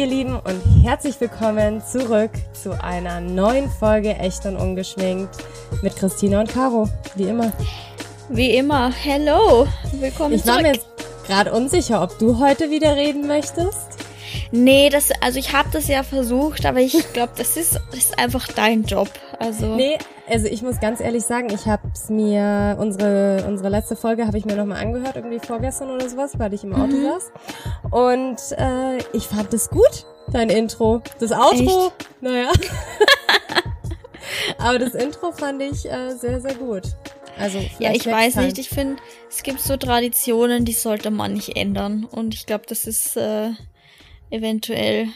ihr Lieben, und herzlich willkommen zurück zu einer neuen Folge Echt und Ungeschminkt mit Christina und Caro, wie immer. Wie immer, hello, willkommen Ich war zurück. mir jetzt gerade unsicher, ob du heute wieder reden möchtest. Nee, das, also ich habe das ja versucht, aber ich glaube, das ist, das ist einfach dein Job. Also Nee, also ich muss ganz ehrlich sagen, ich habe es mir, unsere, unsere letzte Folge habe ich mir nochmal angehört, irgendwie vorgestern oder sowas, weil ich im Auto Mhm. saß. Und äh, ich fand es gut, dein Intro. Das Outro, naja. Aber das Intro fand ich äh, sehr, sehr gut. Also ja, ich weiß nicht, ich finde, es gibt so Traditionen, die sollte man nicht ändern. Und ich glaube, das ist äh, eventuell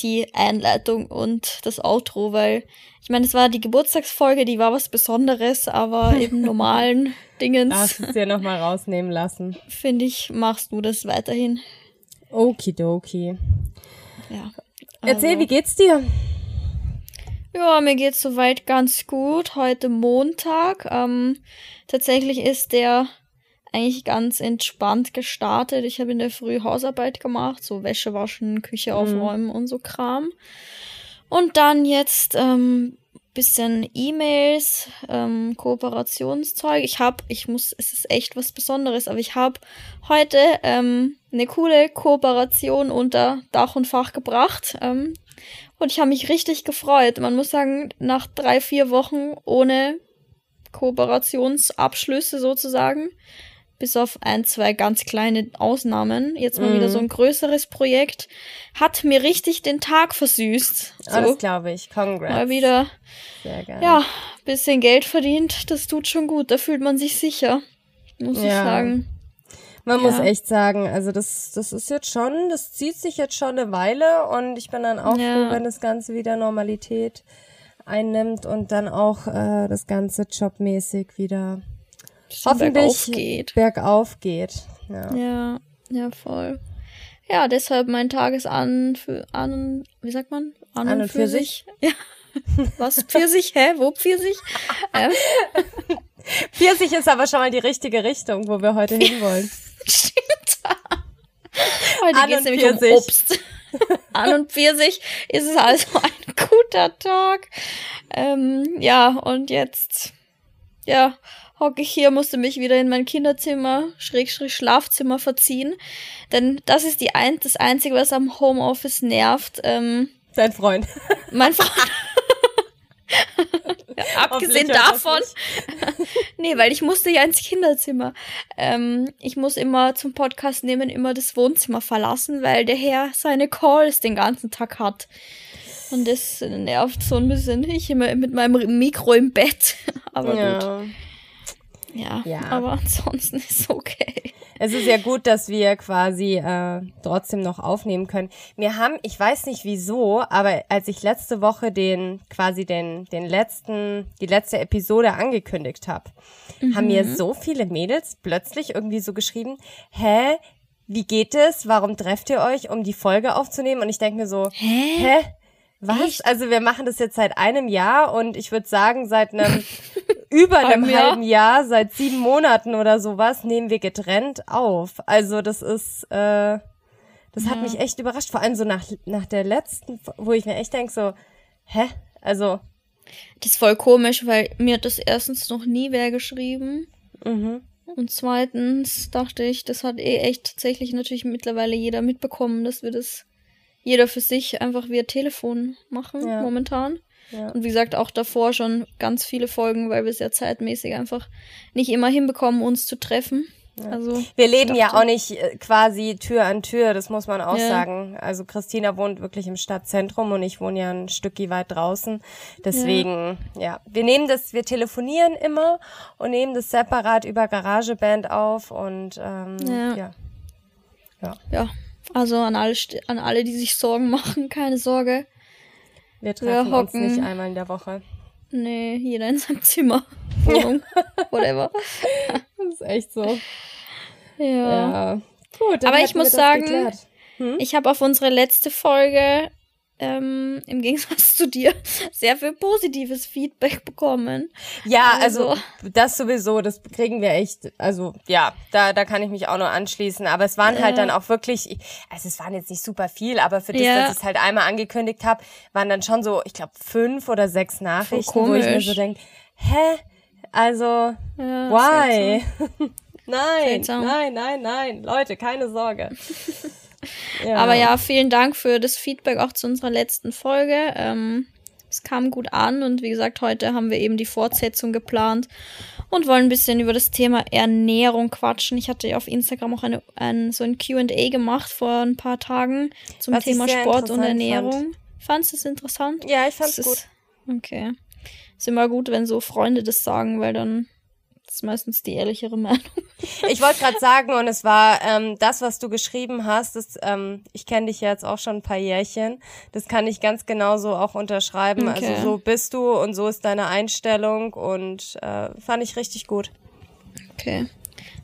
die Einleitung und das Outro, weil ich meine, es war die Geburtstagsfolge, die war was Besonderes, aber im normalen Dingens, Darfst es dir nochmal rausnehmen lassen. finde ich, machst du das weiterhin. Okidoki. Ja. Erzähl, Also- wie geht's dir? Ja, mir geht's soweit ganz gut. Heute Montag. Ähm, tatsächlich ist der eigentlich ganz entspannt gestartet. Ich habe in der Früh Hausarbeit gemacht, so Wäsche waschen, Küche aufräumen und so Kram. Und dann jetzt ähm, bisschen E-Mails, ähm, Kooperationszeug. Ich habe, ich muss, es ist echt was Besonderes, aber ich habe heute ähm, eine coole Kooperation unter Dach und Fach gebracht. Ähm, und ich habe mich richtig gefreut. Man muss sagen, nach drei, vier Wochen ohne Kooperationsabschlüsse sozusagen, bis auf ein, zwei ganz kleine Ausnahmen, jetzt mal Mhm. wieder so ein größeres Projekt, hat mir richtig den Tag versüßt. So, Alles glaube ich. Congrats. mal wieder, Sehr geil. ja, bisschen Geld verdient, das tut schon gut, da fühlt man sich sicher, muss ich Ja. sagen. Man muss Ja. echt sagen, also das, das ist jetzt schon, das zieht sich jetzt schon eine Weile und ich bin dann auch Ja. froh, wenn das Ganze wieder Normalität einnimmt und dann auch äh, das Ganze jobmäßig wieder hoffentlich bergauf geht. bergauf geht. Ja. Ja, ja, voll. Ja, deshalb mein Tagesan für an, wie sagt man? An, An und für sich? Ja. Was? Pfirsich? Hä? Wo Pfirsich? ähm, Pfirsich ist aber schon mal die richtige Richtung, wo wir heute hinwollen. stimmt. Heute geht es und nämlich um Pfirsich. Obst. An und Pfirsich ist es also ein guter Tag. Ähm, ja, und jetzt, ja, hocke ich hier, musste mich wieder in mein Kinderzimmer, Schrägstrich Schlafzimmer verziehen. Denn das ist die ein, das Einzige, was am Homeoffice nervt. Ähm, Dein Freund. mein Freund. ja, abgesehen davon. nee, weil ich musste ja ins Kinderzimmer. Ähm, ich muss immer zum Podcast nehmen, immer das Wohnzimmer verlassen, weil der Herr seine Calls den ganzen Tag hat. Und das nervt so ein bisschen. Ich immer mit meinem Mikro im Bett. Aber gut. Ja. Ja, aber ansonsten ist okay. Es ist ja gut, dass wir quasi äh, trotzdem noch aufnehmen können. Wir haben, ich weiß nicht wieso, aber als ich letzte Woche den quasi den den letzten die letzte Episode angekündigt habe, haben mir so viele Mädels plötzlich irgendwie so geschrieben, hä, wie geht es? Warum trefft ihr euch, um die Folge aufzunehmen? Und ich denke mir so, Hä? hä? Was? Also wir machen das jetzt seit einem Jahr und ich würde sagen, seit einem über einem Jahr? halben Jahr, seit sieben Monaten oder sowas, nehmen wir getrennt auf. Also das ist, äh, das hat mich echt überrascht. Vor allem so nach, nach der letzten, wo ich mir echt denke so, hä? Also, Das ist voll komisch, weil mir hat das erstens noch nie wer geschrieben. mhm. Und zweitens dachte ich, das hat eh echt tatsächlich natürlich mittlerweile jeder mitbekommen, dass wir das jeder für sich einfach via Telefon machen Ja. momentan. Ja. Und wie gesagt, auch davor schon ganz viele Folgen, weil wir es ja zeitmäßig einfach nicht immer hinbekommen, uns zu treffen. Also Wir leben ja auch nicht äh, quasi Tür an Tür, das muss man auch Ja. sagen. Also Christina wohnt wirklich im Stadtzentrum und ich wohne ja ein Stückchen weit draußen. Deswegen, ja. wir nehmen das, wir telefonieren immer und nehmen das separat über GarageBand auf und ähm, Ja. ja. ja. Also an alle, an alle, die sich Sorgen machen, keine Sorge. Wir treffen uns hocken- nicht einmal in der Woche. Nee, jeder in seinem Zimmer. Wohnung, whatever. Das ist echt so. Ja. Ja. Gut, dann Aber ich wir muss sagen, geklärt. Ich habe auf unsere letzte Folge ähm, im Gegensatz zu dir sehr viel positives Feedback bekommen. Ja, also, also das sowieso, das kriegen wir echt, also ja, da, da kann ich mich auch nur anschließen. Aber es waren halt dann auch wirklich, also es waren jetzt nicht super viel, aber für das, ja. dass ich es halt einmal angekündigt habe, waren dann schon so, ich glaube, fünf oder sechs Nachrichten, wo ich mir so denke, hä? Also, ja, why? nein, nein, nein, nein, Leute, keine Sorge. Ja. Aber ja, vielen Dank für das Feedback auch zu unserer letzten Folge. Ähm, es kam gut an und wie gesagt, heute haben wir eben die Fortsetzung geplant und wollen ein bisschen über das Thema Ernährung quatschen. Ich hatte ja auf Instagram auch eine, ein, so ein QA gemacht vor ein paar Tagen zum Was Thema Sport und Ernährung. Fand. Fandest du es interessant? Ja, ich fand es gut. Okay. Ist immer gut, wenn so Freunde das sagen, weil dann ist meistens die ehrlichere Meinung. Ich wollte gerade sagen, und es war ähm, das, was du geschrieben hast, das, ähm, ich kenne dich jetzt auch schon ein paar Jährchen, das kann ich ganz genauso auch unterschreiben. Also okay. Also so bist du und so ist deine Einstellung und äh, fand ich richtig gut. Okay.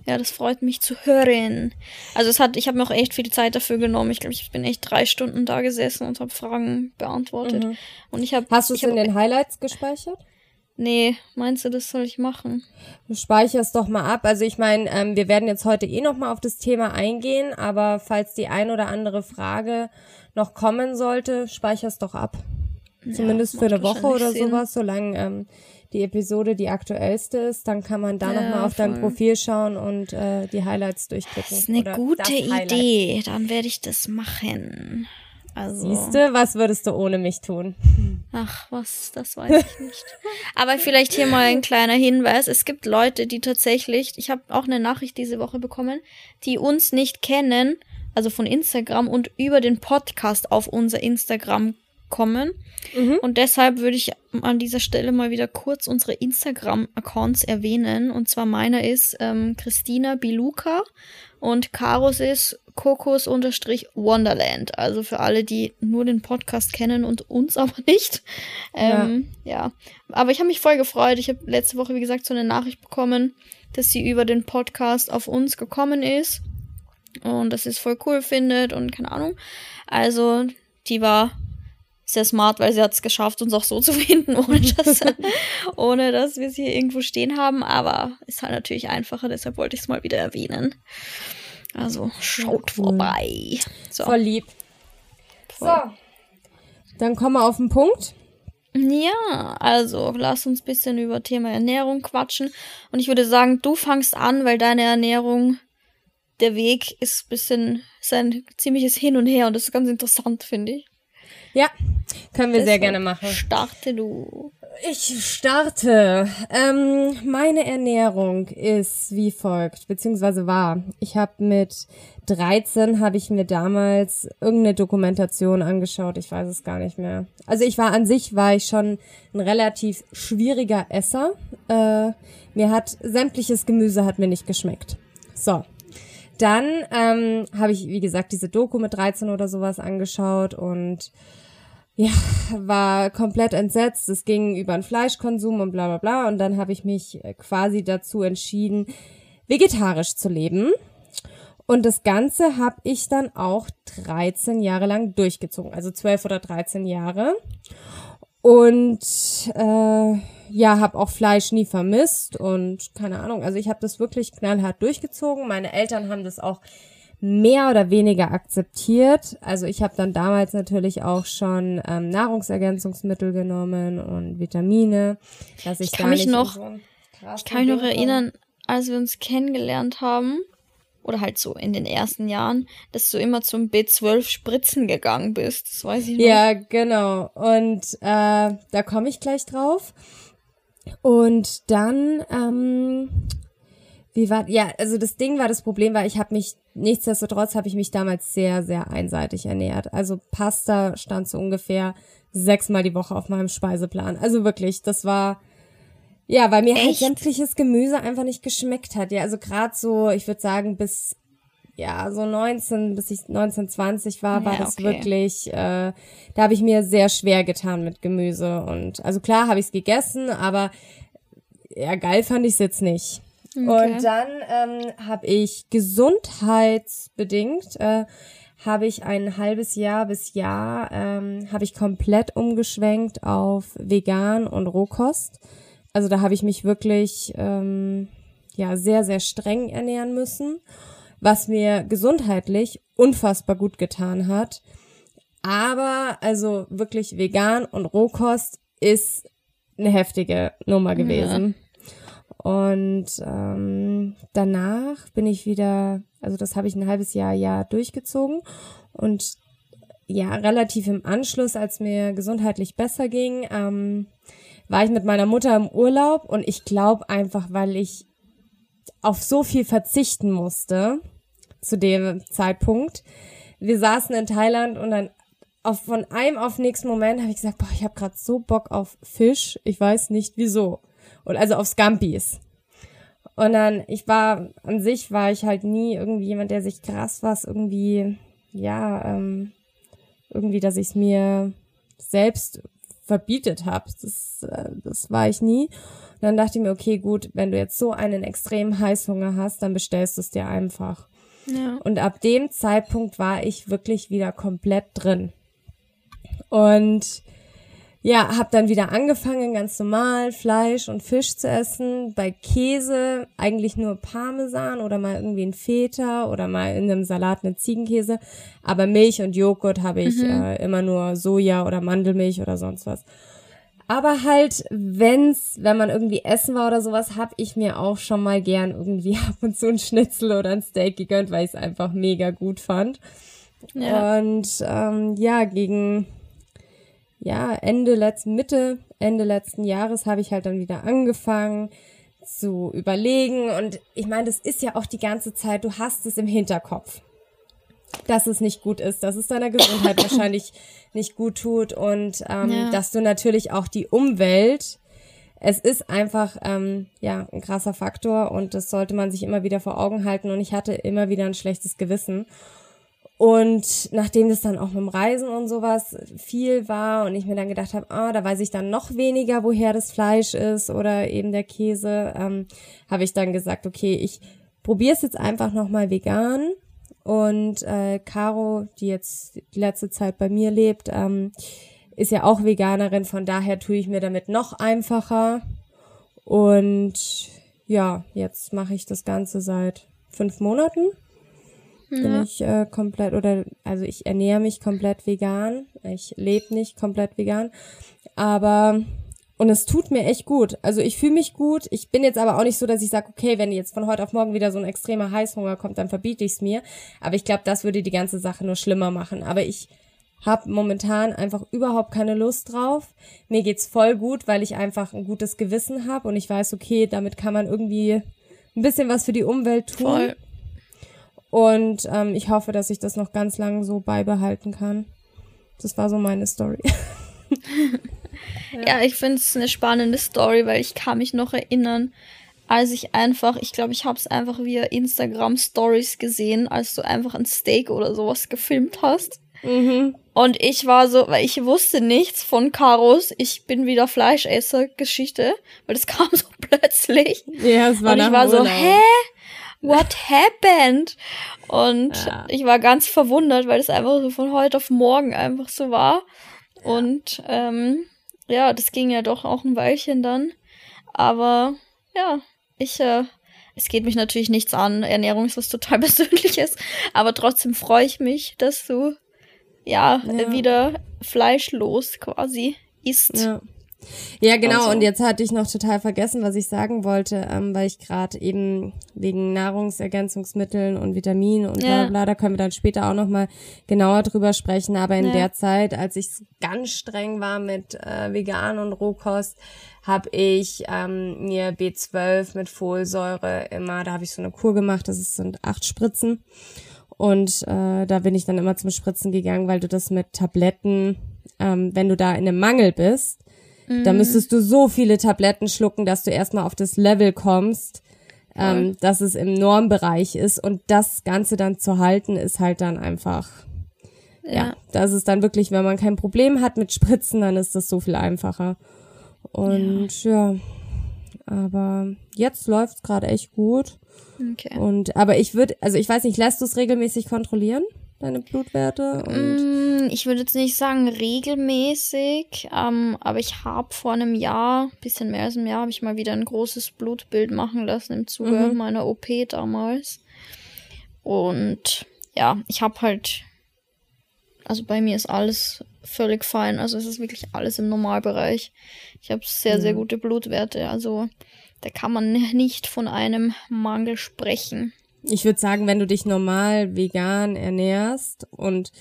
Ja, das freut mich zu hören. Also es hat, ich habe mir auch echt viel Zeit dafür genommen. Ich glaube, ich bin echt drei Stunden da gesessen und habe Fragen beantwortet. Mhm. Und ich habe. Hast du es in den Highlights gespeichert? Nee, meinst du, das soll ich machen? Du speicherst doch mal ab. Also ich meine, ähm, wir werden jetzt heute eh noch mal auf das Thema eingehen, aber falls die ein oder andere Frage noch kommen sollte, speicherst doch ab. Ja, Zumindest für eine Woche oder Sinn. sowas, solange ähm, die Episode die aktuellste ist, dann kann man da ja, noch mal auf voll. dein Profil schauen und äh, die Highlights durchklicken. Das ist eine gute Idee. Dann werde ich das machen. Also. Siehste, was würdest du ohne mich tun? Ach, was, das weiß ich nicht. Aber vielleicht hier mal ein kleiner Hinweis. Es gibt Leute, die tatsächlich, ich habe auch eine Nachricht diese Woche bekommen, die uns nicht kennen, also von Instagram und über den Podcast auf unser Instagram kommen. Mhm. Und deshalb würde ich an dieser Stelle mal wieder kurz unsere Instagram-Accounts erwähnen. Und zwar meiner ist ähm, Christina Biluka und Karos ist Kokos-Wonderland. Also für alle, die nur den Podcast kennen und uns aber nicht. Ähm, ja. ja. Aber ich habe mich voll gefreut. Ich habe letzte Woche, wie gesagt, so eine Nachricht bekommen, dass sie über den Podcast auf uns gekommen ist. Und dass sie es voll cool findet und keine Ahnung. Also, die war sehr smart, weil sie hat es geschafft, uns auch so zu finden, ohne dass, ohne dass wir es hier irgendwo stehen haben. Aber ist halt natürlich einfacher, deshalb wollte ich es mal wieder erwähnen. Also schaut vorbei. So. Voll lieb. Voll. So. Dann kommen wir auf den Punkt. Ja, also lass uns ein bisschen über Thema Ernährung quatschen. Und ich würde sagen, du fangst an, weil deine Ernährung, der Weg ist ein bisschen, ist ein ziemliches Hin und Her und das ist ganz interessant, finde ich. Ja, können wir Deshalb sehr gerne machen. Starte du. Ich starte. Ähm, meine Ernährung ist wie folgt, beziehungsweise war. Ich habe mit 13 habe ich mir damals irgendeine Dokumentation angeschaut. Ich weiß es gar nicht mehr. Also ich war an sich war ich schon ein relativ schwieriger Esser. Äh, mir hat sämtliches Gemüse hat mir nicht geschmeckt. So. Dann ähm, habe ich, wie gesagt, diese Doku mit 13 oder sowas angeschaut und ja, war komplett entsetzt. Es ging über den Fleischkonsum und bla bla bla. Und dann habe ich mich äh, quasi dazu entschieden, vegetarisch zu leben. Und das Ganze habe ich dann auch 13 Jahre lang durchgezogen, also 12 oder 13 Jahre. Und äh, ja, habe auch Fleisch nie vermisst und keine Ahnung. Also ich habe das wirklich knallhart durchgezogen. Meine Eltern haben das auch mehr oder weniger akzeptiert. Also ich habe dann damals natürlich auch schon ähm, Nahrungsergänzungsmittel genommen und Vitamine, dass ich, ich kann mich noch, so ich kann mich noch erinnern, als wir uns kennengelernt haben oder halt so in den ersten Jahren, dass du immer zum B12 Spritzen gegangen bist. Das weiß ich noch. Ja, genau. Und äh, da komme ich gleich drauf. Und dann ähm, wie war, ja, also das Ding war, das Problem war, ich habe mich, nichtsdestotrotz habe ich mich damals sehr, sehr einseitig ernährt. Also Pasta stand so ungefähr sechsmal die Woche auf meinem Speiseplan. Also wirklich, das war, ja, weil mir halt Echt? halt sämtliches Gemüse einfach nicht geschmeckt hat. Ja, also gerade so, ich würde sagen, bis ja, so 19, bis ich 19, 20 war, war ja, das okay. wirklich, äh, da habe ich mir sehr schwer getan mit Gemüse. Und also klar habe ich es gegessen, aber ja, geil fand ich es jetzt nicht. Okay. Und dann ähm, habe ich gesundheitsbedingt, äh, habe ich ein halbes Jahr bis Jahr ähm, habe ich komplett umgeschwenkt auf vegan und Rohkost. Also da habe ich mich wirklich ähm, ja sehr sehr streng ernähren müssen, was mir gesundheitlich unfassbar gut getan hat. Aber also wirklich vegan und Rohkost ist eine heftige Nummer gewesen. Ja. Und ähm, danach bin ich wieder, also das habe ich ein halbes Jahr, Jahr durchgezogen. Und ja, relativ im Anschluss, als mir gesundheitlich besser ging, ähm, war ich mit meiner Mutter im Urlaub und ich glaube einfach, weil ich auf so viel verzichten musste zu dem Zeitpunkt. Wir saßen in Thailand und dann auf, von einem auf nächsten Moment habe ich gesagt, boah, ich habe gerade so Bock auf Fisch. Ich weiß nicht wieso. Und also auf Scampis. Und dann, ich war, an sich war ich halt nie irgendwie jemand, der sich krass was irgendwie, ja, ähm, irgendwie, dass ich es mir selbst verbietet habe. Das, äh, das war ich nie. Und dann dachte ich mir, okay, gut, wenn du jetzt so einen extremen Heißhunger hast, dann bestellst du es dir einfach. Ja. Und ab dem Zeitpunkt war ich wirklich wieder komplett drin. Und ja, habe dann wieder angefangen, ganz normal Fleisch und Fisch zu essen. Bei Käse eigentlich nur Parmesan oder mal irgendwie ein Feta oder mal in einem Salat eine Ziegenkäse. Aber Milch und Joghurt habe ich mhm. äh, immer nur Soja oder Mandelmilch oder sonst was. Aber halt, wenn's, wenn man irgendwie essen war oder sowas, habe ich mir auch schon mal gern irgendwie ab und zu ein Schnitzel oder ein Steak gegönnt, weil ich es einfach mega gut fand. Ja. Und ähm, ja, gegen ja, Ende letzten, Mitte, Ende letzten Jahres habe ich halt dann wieder angefangen zu überlegen. Und ich meine, das ist ja auch die ganze Zeit, du hast es im Hinterkopf, dass es nicht gut ist, dass es deiner Gesundheit wahrscheinlich nicht gut tut und ähm, ja. dass du natürlich auch die Umwelt, es ist einfach ähm, ja ein krasser Faktor und das sollte man sich immer wieder vor Augen halten. Und ich hatte immer wieder ein schlechtes Gewissen. Und nachdem das dann auch mit dem Reisen und sowas viel war und ich mir dann gedacht habe, ah, da weiß ich dann noch weniger, woher das Fleisch ist oder eben der Käse, ähm, habe ich dann gesagt, okay, ich probiere es jetzt einfach nochmal vegan. Und äh, Caro, die jetzt die letzte Zeit bei mir lebt, ähm, ist ja auch Veganerin, von daher tue ich mir damit noch einfacher. Und ja, jetzt mache ich das Ganze seit fünf Monaten bin ja. ich äh, komplett oder also ich ernähre mich komplett vegan. Ich lebe nicht komplett vegan, aber und es tut mir echt gut. Also ich fühle mich gut. Ich bin jetzt aber auch nicht so, dass ich sage, okay, wenn jetzt von heute auf morgen wieder so ein extremer Heißhunger kommt, dann verbiete ich es mir. Aber ich glaube, das würde die ganze Sache nur schlimmer machen. Aber ich habe momentan einfach überhaupt keine Lust drauf. Mir geht's voll gut, weil ich einfach ein gutes Gewissen habe und ich weiß, okay, damit kann man irgendwie ein bisschen was für die Umwelt tun. Voll. Und ähm, ich hoffe, dass ich das noch ganz lange so beibehalten kann. Das war so meine Story. ja. ja, ich finde es eine spannende Story, weil ich kann mich noch erinnern, als ich einfach, ich glaube, ich habe es einfach via Instagram Stories gesehen, als du einfach ein Steak oder sowas gefilmt hast. Mhm. Und ich war so, weil ich wusste nichts von Karos, ich bin wieder Fleischesser Geschichte, weil das kam so plötzlich. Ja, es war Und ich war Urlaub. so, hä? What happened? Und ja. ich war ganz verwundert, weil es einfach so von heute auf morgen einfach so war. Ja. Und ähm, ja, das ging ja doch auch ein Weilchen dann. Aber ja, ich, äh, es geht mich natürlich nichts an. Ernährung ist was total Persönliches. Aber trotzdem freue ich mich, dass du ja, ja. wieder fleischlos quasi isst. Ja. Ja, genau. Also. Und jetzt hatte ich noch total vergessen, was ich sagen wollte, ähm, weil ich gerade eben wegen Nahrungsergänzungsmitteln und Vitaminen und ja. bla bla, da können wir dann später auch noch mal genauer drüber sprechen. Aber in ja. der Zeit, als ich ganz streng war mit äh, Vegan und Rohkost, habe ich ähm, mir B12 mit Folsäure immer, da habe ich so eine Kur gemacht, das sind acht Spritzen. Und äh, da bin ich dann immer zum Spritzen gegangen, weil du das mit Tabletten, ähm, wenn du da in einem Mangel bist, da mhm. müsstest du so viele Tabletten schlucken, dass du erstmal auf das Level kommst, ähm, dass es im Normbereich ist. Und das Ganze dann zu halten, ist halt dann einfach, ja. ja, das ist dann wirklich, wenn man kein Problem hat mit Spritzen, dann ist das so viel einfacher. Und ja, ja aber jetzt läuft's gerade echt gut. Okay. Und aber ich würde, also ich weiß nicht, lässt du es regelmäßig kontrollieren? Deine Blutwerte? Mm, ich würde jetzt nicht sagen regelmäßig, ähm, aber ich habe vor einem Jahr, bisschen mehr als einem Jahr, habe ich mal wieder ein großes Blutbild machen lassen im Zuge mhm. meiner OP damals. Und ja, ich habe halt, also bei mir ist alles völlig fein. Also es ist wirklich alles im Normalbereich. Ich habe sehr, sehr gute Blutwerte. Also da kann man nicht von einem Mangel sprechen. Ich würde sagen, wenn du dich normal vegan ernährst und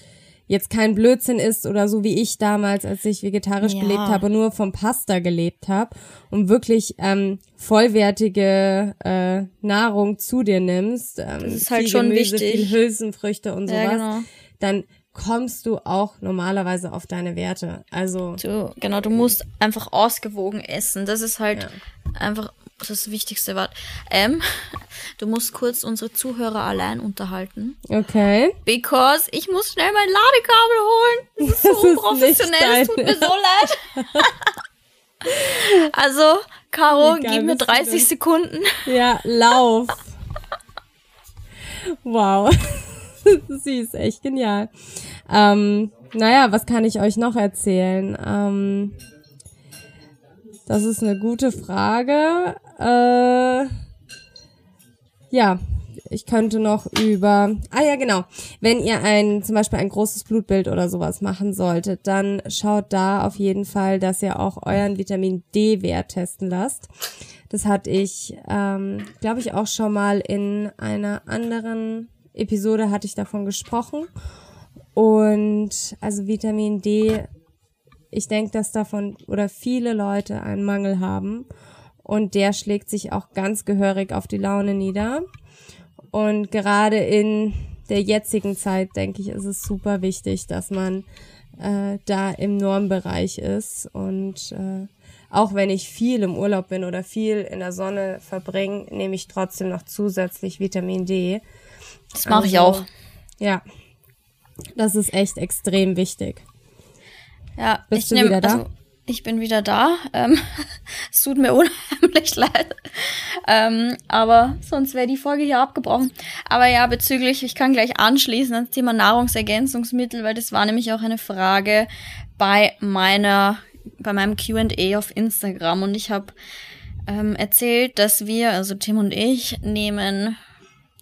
jetzt kein Blödsinn ist oder so wie ich damals, als ich vegetarisch ja. gelebt habe, nur vom Pasta gelebt habe und wirklich ähm, vollwertige äh, Nahrung zu dir nimmst, ähm, das ist halt schon Gemüse, wichtig. viel Hülsenfrüchte und sowas, ja, genau. dann kommst du auch normalerweise auf deine Werte. Also du, genau, du musst einfach ausgewogen essen. Das ist halt ja. einfach das wichtigste Wort. Ähm, du musst kurz unsere Zuhörer allein unterhalten. Okay. Because ich muss schnell mein Ladekabel holen. Das ist das so unprofessionell. Es tut mir so leid. also, Caro, gib mir 30 Sekunden. Ja, lauf. wow. Sie ist echt genial. Ähm, naja, was kann ich euch noch erzählen? Ähm, das ist eine gute Frage. Äh, ja, ich könnte noch über, ah ja, genau. Wenn ihr ein, zum Beispiel ein großes Blutbild oder sowas machen solltet, dann schaut da auf jeden Fall, dass ihr auch euren Vitamin D-Wert testen lasst. Das hatte ich, ähm, glaube ich, auch schon mal in einer anderen Episode hatte ich davon gesprochen. Und also Vitamin D, ich denke, dass davon oder viele Leute einen Mangel haben. Und der schlägt sich auch ganz gehörig auf die Laune nieder. Und gerade in der jetzigen Zeit, denke ich, ist es super wichtig, dass man äh, da im Normbereich ist. Und äh, auch wenn ich viel im Urlaub bin oder viel in der Sonne verbringe, nehme ich trotzdem noch zusätzlich Vitamin D. Das mache also, ich auch. Ja. Das ist echt extrem wichtig. Ja, Bist du nehm, wieder da? Also, ich bin wieder da. Ähm, es tut mir unheimlich leid. Ähm, aber sonst wäre die Folge hier abgebrochen. Aber ja, bezüglich, ich kann gleich anschließen ans Thema Nahrungsergänzungsmittel, weil das war nämlich auch eine Frage bei meiner, bei meinem QA auf Instagram. Und ich habe ähm, erzählt, dass wir, also Tim und ich, nehmen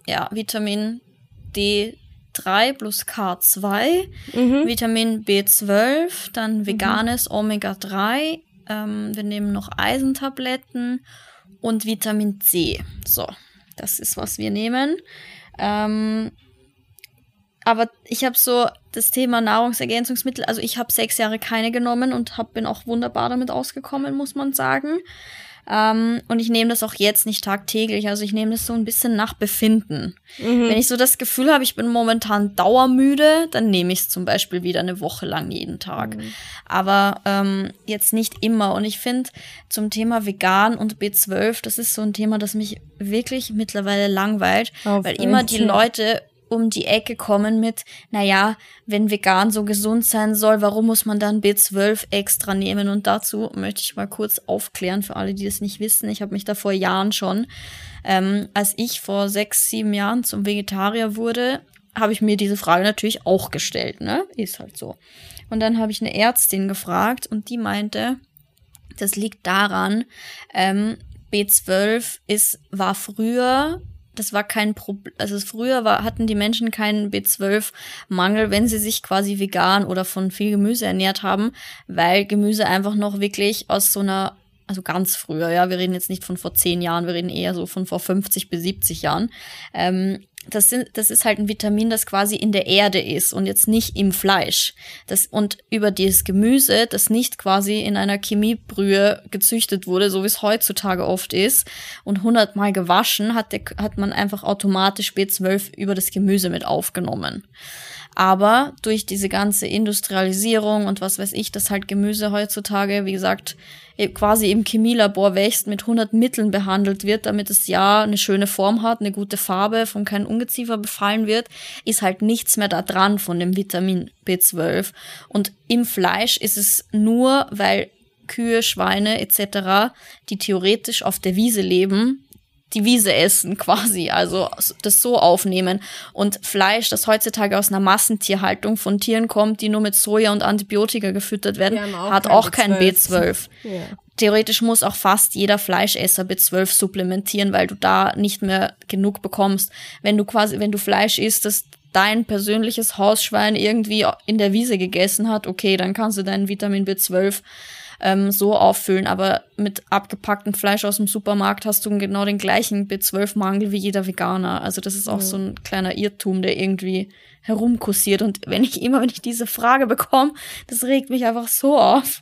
ja, Vitamin D3 plus K2, mhm. Vitamin B12, dann mhm. veganes mhm. Omega-3, ähm, wir nehmen noch Eisentabletten und Vitamin C. So, das ist, was wir nehmen. Ähm, aber ich habe so das Thema Nahrungsergänzungsmittel, also ich habe sechs Jahre keine genommen und hab, bin auch wunderbar damit ausgekommen, muss man sagen. Ähm, und ich nehme das auch jetzt nicht tagtäglich. Also ich nehme das so ein bisschen nach Befinden. Mhm. Wenn ich so das Gefühl habe, ich bin momentan dauermüde, dann nehme ich es zum Beispiel wieder eine Woche lang jeden Tag. Mhm. Aber ähm, jetzt nicht immer. Und ich finde zum Thema vegan und B12, das ist so ein Thema, das mich wirklich mittlerweile langweilt, Auf weil immer die Leute um die Ecke kommen mit, naja, wenn vegan so gesund sein soll, warum muss man dann B12 extra nehmen? Und dazu möchte ich mal kurz aufklären für alle, die das nicht wissen. Ich habe mich da vor Jahren schon, ähm, als ich vor sechs, sieben Jahren zum Vegetarier wurde, habe ich mir diese Frage natürlich auch gestellt, ne? Ist halt so. Und dann habe ich eine Ärztin gefragt und die meinte, das liegt daran, ähm, B12 ist, war früher das war kein Problem. Also früher war, hatten die Menschen keinen B12-Mangel, wenn sie sich quasi vegan oder von viel Gemüse ernährt haben, weil Gemüse einfach noch wirklich aus so einer, also ganz früher, ja, wir reden jetzt nicht von vor zehn Jahren, wir reden eher so von vor 50 bis 70 Jahren, ähm, das, sind, das ist halt ein Vitamin, das quasi in der Erde ist und jetzt nicht im Fleisch. Das, und über dieses Gemüse, das nicht quasi in einer Chemiebrühe gezüchtet wurde, so wie es heutzutage oft ist, und hundertmal gewaschen, hat, der, hat man einfach automatisch B12 über das Gemüse mit aufgenommen. Aber durch diese ganze Industrialisierung und was weiß ich, dass halt Gemüse heutzutage, wie gesagt, e, quasi im Chemielabor wächst, mit 100 Mitteln behandelt wird, damit es ja eine schöne Form hat, eine gute Farbe, von keinem Ungeziefer befallen wird, ist halt nichts mehr da dran von dem Vitamin B12. Und im Fleisch ist es nur, weil Kühe, Schweine etc., die theoretisch auf der Wiese leben, die Wiese essen quasi, also das so aufnehmen. Und Fleisch, das heutzutage aus einer Massentierhaltung von Tieren kommt, die nur mit Soja und Antibiotika gefüttert werden, auch hat auch kein B12. B12. Ja. Theoretisch muss auch fast jeder Fleischesser B12 supplementieren, weil du da nicht mehr genug bekommst. Wenn du quasi, wenn du Fleisch isst, das dein persönliches Hausschwein irgendwie in der Wiese gegessen hat, okay, dann kannst du deinen Vitamin B12 ähm, so auffüllen. Aber mit abgepacktem Fleisch aus dem Supermarkt hast du genau den gleichen B12-Mangel wie jeder Veganer. Also das ist auch mhm. so ein kleiner Irrtum, der irgendwie herumkursiert. Und wenn ich immer, wenn ich diese Frage bekomme, das regt mich einfach so auf.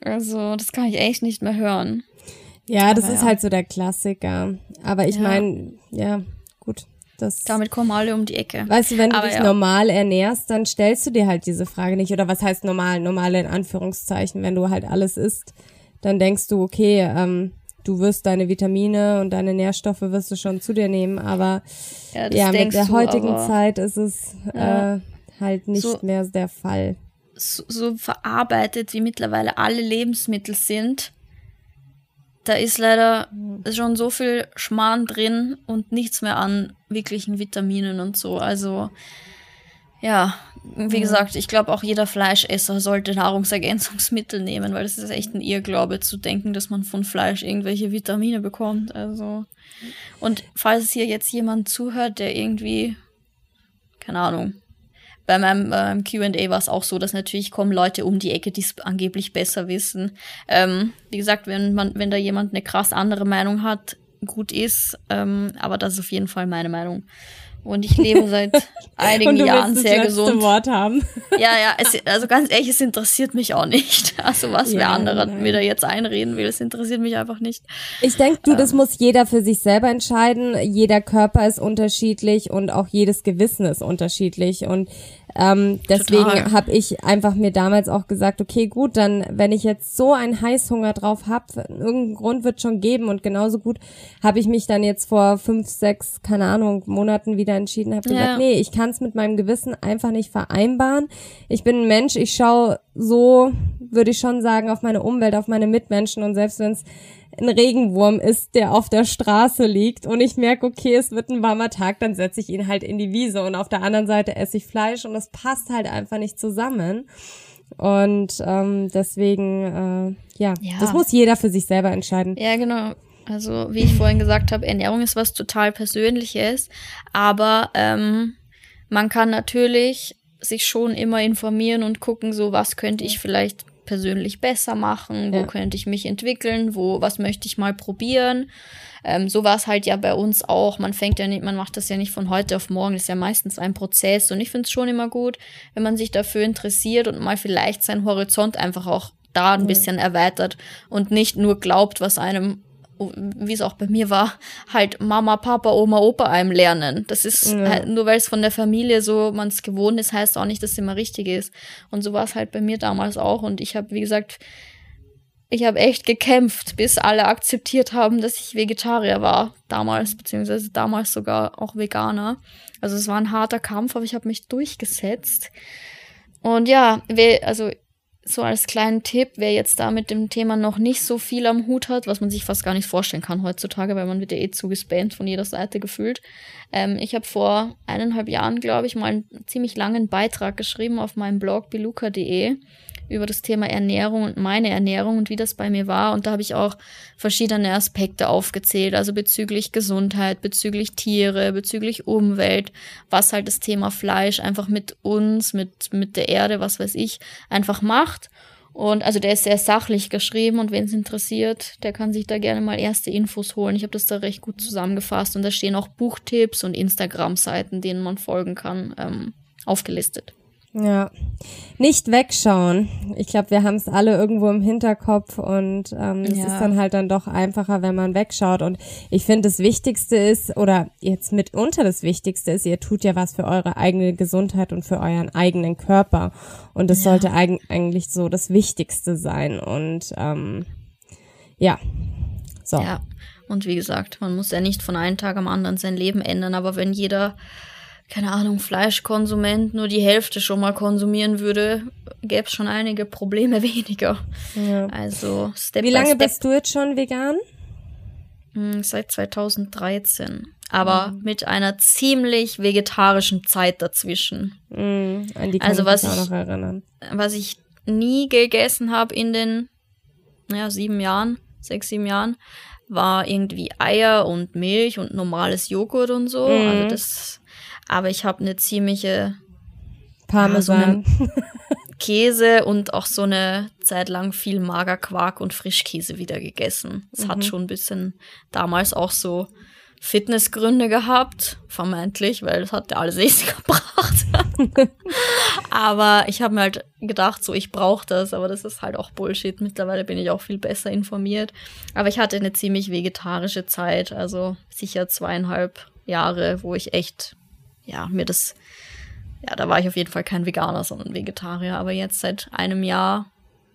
Also das kann ich echt nicht mehr hören. Ja, das Aber ist ja. halt so der Klassiker. Aber ich ja. meine, ja, gut. Das, Damit kommen alle um die Ecke. Weißt du, wenn du Aber dich ja. normal ernährst, dann stellst du dir halt diese Frage nicht. Oder was heißt normal? Normal in Anführungszeichen. Wenn du halt alles isst, dann denkst du, okay, ähm, du wirst deine Vitamine und deine Nährstoffe wirst du schon zu dir nehmen. Aber ja, ja mit der heutigen du, Zeit ist es ja. äh, halt nicht so, mehr der Fall. So, so verarbeitet, wie mittlerweile alle Lebensmittel sind, da ist leider schon so viel Schmarrn drin und nichts mehr an wirklichen Vitaminen und so. Also, ja, wie gesagt, ich glaube auch jeder Fleischesser sollte Nahrungsergänzungsmittel nehmen, weil das ist echt ein Irrglaube zu denken, dass man von Fleisch irgendwelche Vitamine bekommt. Also, und falls hier jetzt jemand zuhört, der irgendwie, keine Ahnung, bei meinem ähm, QA war es auch so, dass natürlich kommen Leute um die Ecke, die es angeblich besser wissen. Ähm, wie gesagt, wenn man, wenn da jemand eine krass andere Meinung hat, gut ist, ähm, aber das ist auf jeden Fall meine Meinung. Und ich lebe seit einigen Jahren sehr das gesund. Wort haben. Ja, ja, es, also ganz ehrlich, es interessiert mich auch nicht. Also was ja, wer andere nein. mir da jetzt einreden will, es interessiert mich einfach nicht. Ich denke, du, ähm. das muss jeder für sich selber entscheiden. Jeder Körper ist unterschiedlich und auch jedes Gewissen ist unterschiedlich. Und ähm, deswegen habe ich einfach mir damals auch gesagt, okay, gut, dann, wenn ich jetzt so einen Heißhunger drauf habe, irgendeinen Grund wird schon geben und genauso gut habe ich mich dann jetzt vor fünf, sechs, keine Ahnung, Monaten wieder entschieden, habe gesagt, ja. nee, ich kann es mit meinem Gewissen einfach nicht vereinbaren. Ich bin ein Mensch, ich schaue so, würde ich schon sagen, auf meine Umwelt, auf meine Mitmenschen und selbst wenn es ein Regenwurm ist, der auf der Straße liegt und ich merke, okay, es wird ein warmer Tag, dann setze ich ihn halt in die Wiese und auf der anderen Seite esse ich Fleisch und es passt halt einfach nicht zusammen. Und ähm, deswegen, äh, ja, ja, das muss jeder für sich selber entscheiden. Ja, genau. Also wie ich vorhin gesagt habe, Ernährung ist was total Persönliches, aber ähm, man kann natürlich sich schon immer informieren und gucken, so was könnte ich vielleicht persönlich besser machen, wo ja. könnte ich mich entwickeln, wo, was möchte ich mal probieren. Ähm, so war es halt ja bei uns auch. Man fängt ja nicht, man macht das ja nicht von heute auf morgen, das ist ja meistens ein Prozess. Und ich finde es schon immer gut, wenn man sich dafür interessiert und mal vielleicht seinen Horizont einfach auch da ein bisschen erweitert und nicht nur glaubt, was einem wie es auch bei mir war, halt Mama, Papa, Oma, Opa einem lernen. Das ist ja. halt, nur weil es von der Familie so man es gewohnt ist, heißt auch nicht, dass es immer richtig ist. Und so war es halt bei mir damals auch. Und ich habe, wie gesagt, ich habe echt gekämpft, bis alle akzeptiert haben, dass ich Vegetarier war damals, beziehungsweise damals sogar auch Veganer. Also es war ein harter Kampf, aber ich habe mich durchgesetzt. Und ja, also so als kleinen Tipp, wer jetzt da mit dem Thema noch nicht so viel am Hut hat, was man sich fast gar nicht vorstellen kann heutzutage, weil man wird ja eh zugespammt von jeder Seite gefühlt. Ähm, ich habe vor eineinhalb Jahren, glaube ich, mal einen ziemlich langen Beitrag geschrieben auf meinem Blog beluca.de über das Thema Ernährung und meine Ernährung und wie das bei mir war. Und da habe ich auch verschiedene Aspekte aufgezählt, also bezüglich Gesundheit, bezüglich Tiere, bezüglich Umwelt, was halt das Thema Fleisch einfach mit uns, mit, mit der Erde, was weiß ich, einfach macht. Und also der ist sehr sachlich geschrieben und wen es interessiert, der kann sich da gerne mal erste Infos holen. Ich habe das da recht gut zusammengefasst und da stehen auch Buchtipps und Instagram-Seiten, denen man folgen kann, ähm, aufgelistet. Ja, nicht wegschauen. Ich glaube, wir haben es alle irgendwo im Hinterkopf und ähm, es ja. ist dann halt dann doch einfacher, wenn man wegschaut. Und ich finde, das Wichtigste ist, oder jetzt mitunter das Wichtigste ist, ihr tut ja was für eure eigene Gesundheit und für euren eigenen Körper. Und das ja. sollte eig eigentlich so das Wichtigste sein. Und ähm, ja, so. Ja, und wie gesagt, man muss ja nicht von einem Tag am anderen sein Leben ändern, aber wenn jeder keine Ahnung, Fleischkonsument nur die Hälfte schon mal konsumieren würde, gäbe es schon einige Probleme weniger. Ja. Also Step Wie lange Step. bist du jetzt schon vegan? Hm, seit 2013. Aber mhm. mit einer ziemlich vegetarischen Zeit dazwischen. Mhm, an die kann also, ich was auch noch erinnern. Was ich nie gegessen habe in den ja, sieben Jahren, sechs, sieben Jahren, war irgendwie Eier und Milch und normales Joghurt und so. Mhm. Also das, aber ich habe eine ziemliche Parmesan. Ja, so Käse und auch so eine Zeit lang viel Magerquark und Frischkäse wieder gegessen. Es mhm. hat schon ein bisschen damals auch so Fitnessgründe gehabt, vermeintlich, weil es hat ja alles nichts gebracht. aber ich habe mir halt gedacht, so ich brauche das, aber das ist halt auch Bullshit. Mittlerweile bin ich auch viel besser informiert. Aber ich hatte eine ziemlich vegetarische Zeit, also sicher zweieinhalb Jahre, wo ich echt, ja, mir das, ja, da war ich auf jeden Fall kein Veganer, sondern Vegetarier. Aber jetzt seit einem Jahr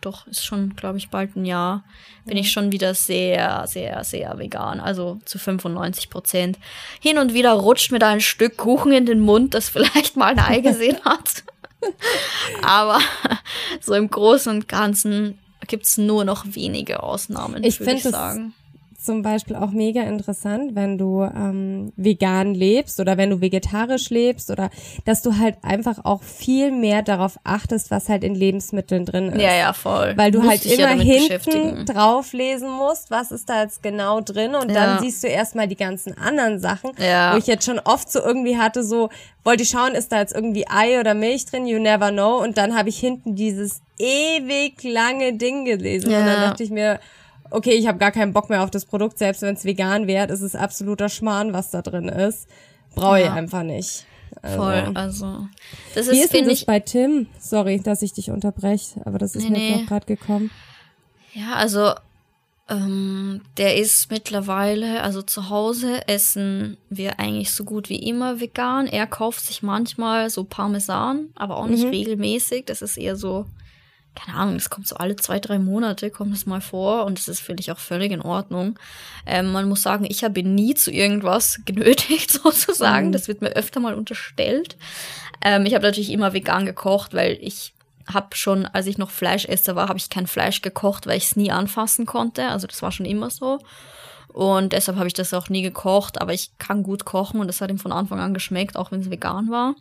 doch, ist schon, glaube ich, bald ein Jahr, bin ich schon wieder sehr, sehr, sehr vegan. Also zu 95 Prozent. Hin und wieder rutscht mir da ein Stück Kuchen in den Mund, das vielleicht mal ein Ei gesehen hat. Aber so im Großen und Ganzen gibt es nur noch wenige Ausnahmen, ich würde ich sagen zum Beispiel auch mega interessant, wenn du ähm, vegan lebst oder wenn du vegetarisch lebst oder dass du halt einfach auch viel mehr darauf achtest, was halt in Lebensmitteln drin ist. Ja, ja, voll. Weil du Muss halt immer ja hinten drauf lesen musst, was ist da jetzt genau drin und ja. dann siehst du erstmal die ganzen anderen Sachen, ja. wo ich jetzt schon oft so irgendwie hatte, so wollte ich schauen, ist da jetzt irgendwie Ei oder Milch drin, you never know und dann habe ich hinten dieses ewig lange Ding gelesen ja. und dann dachte ich mir, okay, ich habe gar keinen Bock mehr auf das Produkt, selbst wenn es vegan wäre, ist es absoluter Schmarrn, was da drin ist. Brauche ich ja. einfach nicht. Also. Voll, also. Das ist, Wie ist denn das ich, bei Tim? Sorry, dass ich dich unterbreche, aber das ist nee, mir nee. noch gerade gekommen. Ja, also ähm, der ist mittlerweile, also zu Hause essen wir eigentlich so gut wie immer vegan. Er kauft sich manchmal so Parmesan, aber auch nicht mhm. regelmäßig. Das ist eher so keine Ahnung, das kommt so alle zwei, drei Monate, kommt es mal vor und das ist, finde ich, auch völlig in Ordnung. Ähm, man muss sagen, ich habe nie zu irgendwas genötigt, sozusagen. Mhm. Das wird mir öfter mal unterstellt. Ähm, ich habe natürlich immer vegan gekocht, weil ich habe schon, als ich noch Fleischesser war, habe ich kein Fleisch gekocht, weil ich es nie anfassen konnte. Also das war schon immer so. Und deshalb habe ich das auch nie gekocht, aber ich kann gut kochen und das hat ihm von Anfang an geschmeckt, auch wenn es vegan war.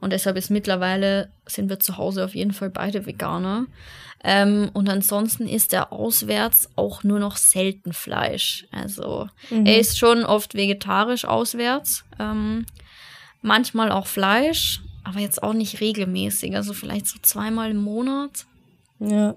Und deshalb ist mittlerweile, sind wir zu Hause auf jeden Fall beide Veganer. Ähm, und ansonsten isst er auswärts auch nur noch selten Fleisch. Also mhm. er ist schon oft vegetarisch auswärts. Ähm, manchmal auch Fleisch, aber jetzt auch nicht regelmäßig. Also vielleicht so zweimal im Monat. Ja.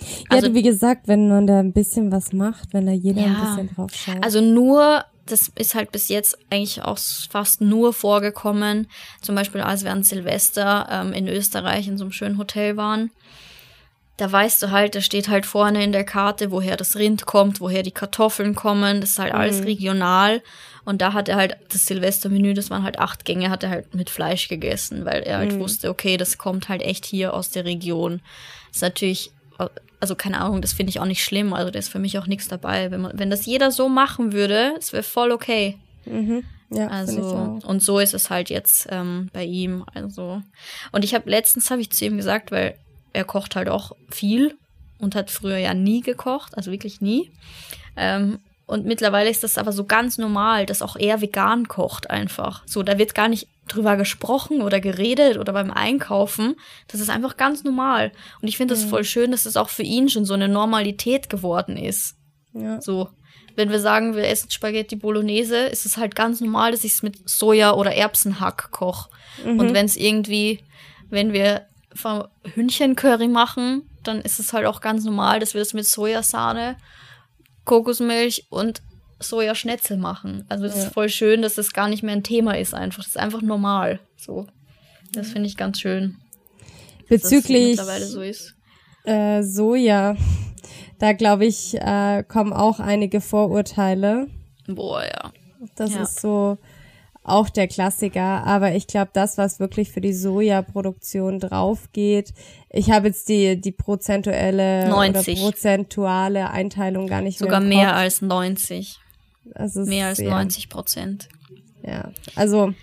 Ja, also, wie gesagt, wenn man da ein bisschen was macht, wenn da jeder ja, ein bisschen drauf schaut. Also nur das ist halt bis jetzt eigentlich auch fast nur vorgekommen. Zum Beispiel, als wir an Silvester ähm, in Österreich in so einem schönen Hotel waren. Da weißt du halt, da steht halt vorne in der Karte, woher das Rind kommt, woher die Kartoffeln kommen. Das ist halt alles mhm. regional. Und da hat er halt das Silvestermenü, das waren halt acht Gänge, hat er halt mit Fleisch gegessen, weil er halt mhm. wusste, okay, das kommt halt echt hier aus der Region. Das ist natürlich also keine Ahnung, das finde ich auch nicht schlimm. Also da ist für mich auch nichts dabei. Wenn, man, wenn das jeder so machen würde, es wäre voll okay. Mhm. Ja, also und so ist es halt jetzt ähm, bei ihm. Also und ich habe letztens habe ich zu ihm gesagt, weil er kocht halt auch viel und hat früher ja nie gekocht, also wirklich nie. Ähm, und mittlerweile ist das aber so ganz normal, dass auch er vegan kocht einfach. So, da wird gar nicht drüber gesprochen oder geredet oder beim Einkaufen. Das ist einfach ganz normal. Und ich finde das mhm. voll schön, dass es das auch für ihn schon so eine Normalität geworden ist. Ja. So. Wenn wir sagen, wir essen Spaghetti Bolognese, ist es halt ganz normal, dass ich es mit Soja oder Erbsenhack koche. Mhm. Und wenn es irgendwie, wenn wir Hühnchencurry machen, dann ist es halt auch ganz normal, dass wir das mit Sojasahne Kokosmilch und Sojaschnetzel machen. Also es ja. ist voll schön, dass das gar nicht mehr ein Thema ist einfach. Das ist einfach normal. So. Das finde ich ganz schön. Bezüglich so äh, Soja, da glaube ich, äh, kommen auch einige Vorurteile. Boah, ja. Das ja. ist so auch der Klassiker. Aber ich glaube, das, was wirklich für die Sojaproduktion draufgeht, ich habe jetzt die, die prozentuelle 90. oder prozentuale Einteilung gar nicht Sogar mehr. Sogar mehr als 90. Also mehr als sehr, 90 Prozent. Ja, also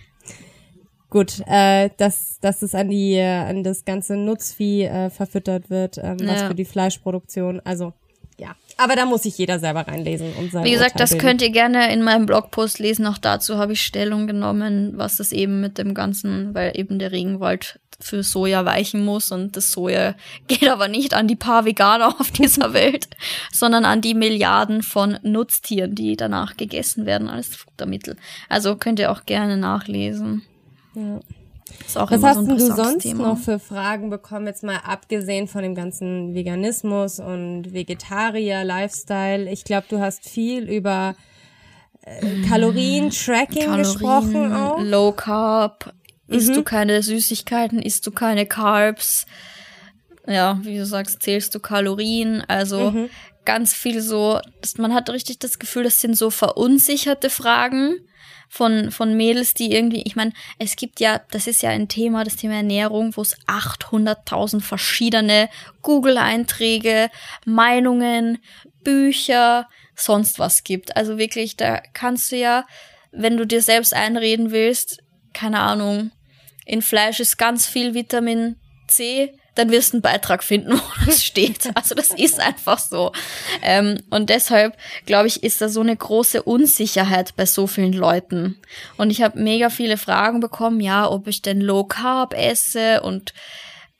gut, äh, dass, dass es an die an das ganze Nutzvieh äh, verfüttert wird, ähm, was für die Fleischproduktion, also ja. Aber da muss sich jeder selber reinlesen und sein Wie gesagt, Urteil das bilden. könnt ihr gerne in meinem Blogpost lesen. Auch dazu habe ich Stellung genommen, was das eben mit dem Ganzen, weil eben der Regenwald für Soja weichen muss und das Soja geht aber nicht an die paar Veganer auf dieser Welt, sondern an die Milliarden von Nutztieren, die danach gegessen werden als Futtermittel. Also könnt ihr auch gerne nachlesen. Ja. Ist auch Was immer hast so du sonst noch für Fragen bekommen, jetzt mal abgesehen von dem ganzen Veganismus und Vegetarier, Lifestyle? Ich glaube, du hast viel über äh, Kalorien-Tracking gesprochen auch. Low Carb, isst Mhm. du keine Süßigkeiten, isst du keine Carbs. Ja, wie du sagst, zählst du Kalorien. Also Mhm. ganz viel so, dass man hat richtig das Gefühl, das sind so verunsicherte Fragen von, von Mädels, die irgendwie, ich meine, es gibt ja, das ist ja ein Thema, das Thema Ernährung, wo es 800.000 verschiedene Google-Einträge, Meinungen, Bücher, sonst was gibt. Also wirklich, da kannst du ja, wenn du dir selbst einreden willst, keine Ahnung, in Fleisch ist ganz viel Vitamin C, dann wirst du einen Beitrag finden, wo das steht. Also das ist einfach so. Ähm, und deshalb, glaube ich, ist da so eine große Unsicherheit bei so vielen Leuten. Und ich habe mega viele Fragen bekommen, ja, ob ich denn Low Carb esse und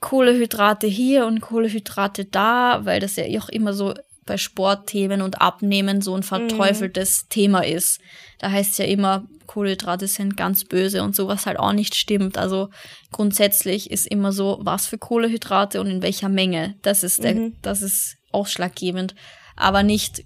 Kohlehydrate hier und Kohlehydrate da, weil das ja auch immer so bei Sportthemen und Abnehmen so ein verteufeltes Thema ist. Da heißt es ja immer, Kohlenhydrate sind ganz böse und sowas halt auch nicht stimmt. Also grundsätzlich ist immer so, was für Kohlenhydrate und in welcher Menge. Das ist der, das ist ausschlaggebend. Aber nicht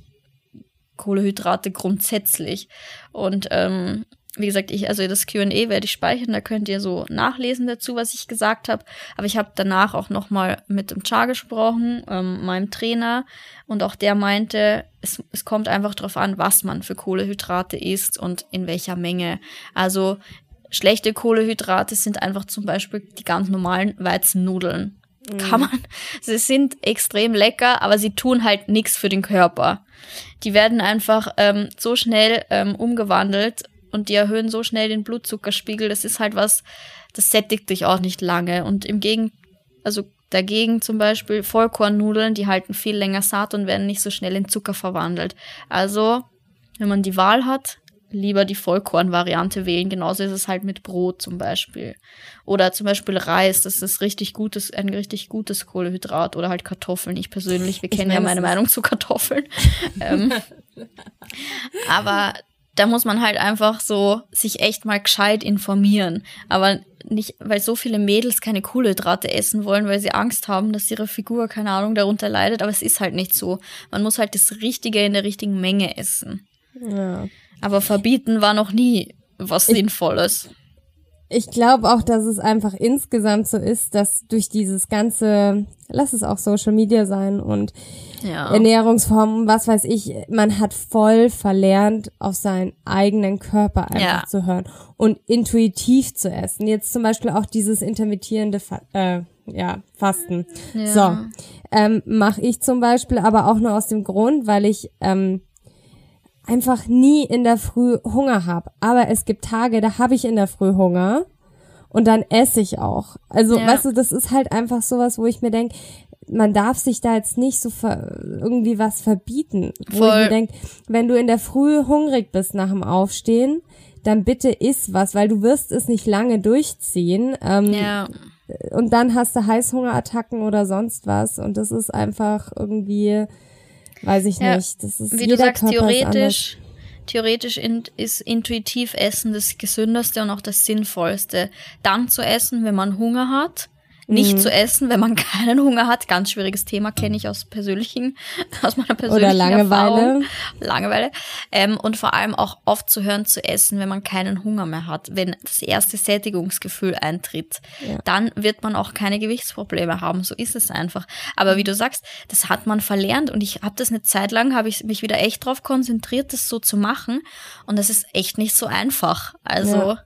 Kohlenhydrate grundsätzlich. Und ähm, wie gesagt, ich, also das QA werde ich speichern, da könnt ihr so nachlesen dazu, was ich gesagt habe. Aber ich habe danach auch nochmal mit dem Char gesprochen, ähm, meinem Trainer, und auch der meinte, es, es kommt einfach darauf an, was man für Kohlenhydrate isst und in welcher Menge. Also schlechte Kohlenhydrate sind einfach zum Beispiel die ganz normalen Weizennudeln. Kann man. Sie sind extrem lecker, aber sie tun halt nichts für den Körper. Die werden einfach ähm, so schnell ähm, umgewandelt und die erhöhen so schnell den Blutzuckerspiegel. Das ist halt was, das sättigt dich auch nicht lange. Und im Gegen, also dagegen zum Beispiel Vollkornnudeln, die halten viel länger satt und werden nicht so schnell in Zucker verwandelt. Also, wenn man die Wahl hat, lieber die Vollkorn-Variante wählen. Genauso ist es halt mit Brot zum Beispiel. Oder zum Beispiel Reis, das ist richtig gutes, ein richtig gutes Kohlenhydrat. Oder halt Kartoffeln. Ich persönlich, wir kennen ja meine, Meinung zu Kartoffeln. ähm, aber da muss man halt einfach so sich echt mal gescheit informieren. Aber nicht, weil so viele Mädels keine Kohlenhydrate essen wollen, weil sie Angst haben, dass ihre Figur, keine Ahnung, darunter leidet. Aber es ist halt nicht so. Man muss halt das Richtige in der richtigen Menge essen. Ja. Aber verbieten war noch nie was Sinnvolles. Ich glaube auch, dass es einfach insgesamt so ist, dass durch dieses ganze, lass es auch Social Media sein und Ja. Ernährungsformen, was weiß ich, man hat voll verlernt, auf seinen eigenen Körper einfach Ja. zu hören und intuitiv zu essen. Jetzt zum Beispiel auch dieses intermittierende Fa äh, ja, Fasten. Ja. So, ähm, mache ich zum Beispiel aber auch nur aus dem Grund, weil ich ähm, einfach nie in der Früh Hunger habe. Aber es gibt Tage, da habe ich in der Früh Hunger und dann esse ich auch. Also, Ja. weißt du, das ist halt einfach sowas, wo ich mir denke, man darf sich da jetzt nicht so ver irgendwie was verbieten. Wo ich Voll. mir denke, wenn du in der Früh hungrig bist nach dem Aufstehen, dann bitte iss was, weil du wirst es nicht lange durchziehen. Ähm, Ja. und dann hast du Heißhungerattacken oder sonst was und das ist einfach irgendwie, weiß ich Ja, nicht, das ist Wie du sagst, Körper theoretisch, theoretisch in, ist intuitiv Essen das gesündeste und auch das sinnvollste. Dann zu essen, wenn man Hunger hat. Nicht Mhm. zu essen, wenn man keinen Hunger hat. Ganz schwieriges Thema, kenne ich aus persönlichen, aus meiner persönlichen Oder Langeweile. Erfahrung. Langeweile. Ähm, und vor allem auch aufzuhören zu essen, wenn man keinen Hunger mehr hat. Wenn das erste Sättigungsgefühl eintritt, Ja. dann wird man auch keine Gewichtsprobleme haben. So ist es einfach. Aber wie du sagst, das hat man verlernt und ich habe das eine Zeit lang, habe ich mich wieder echt drauf konzentriert, das so zu machen. Und das ist echt nicht so einfach. Also Ja.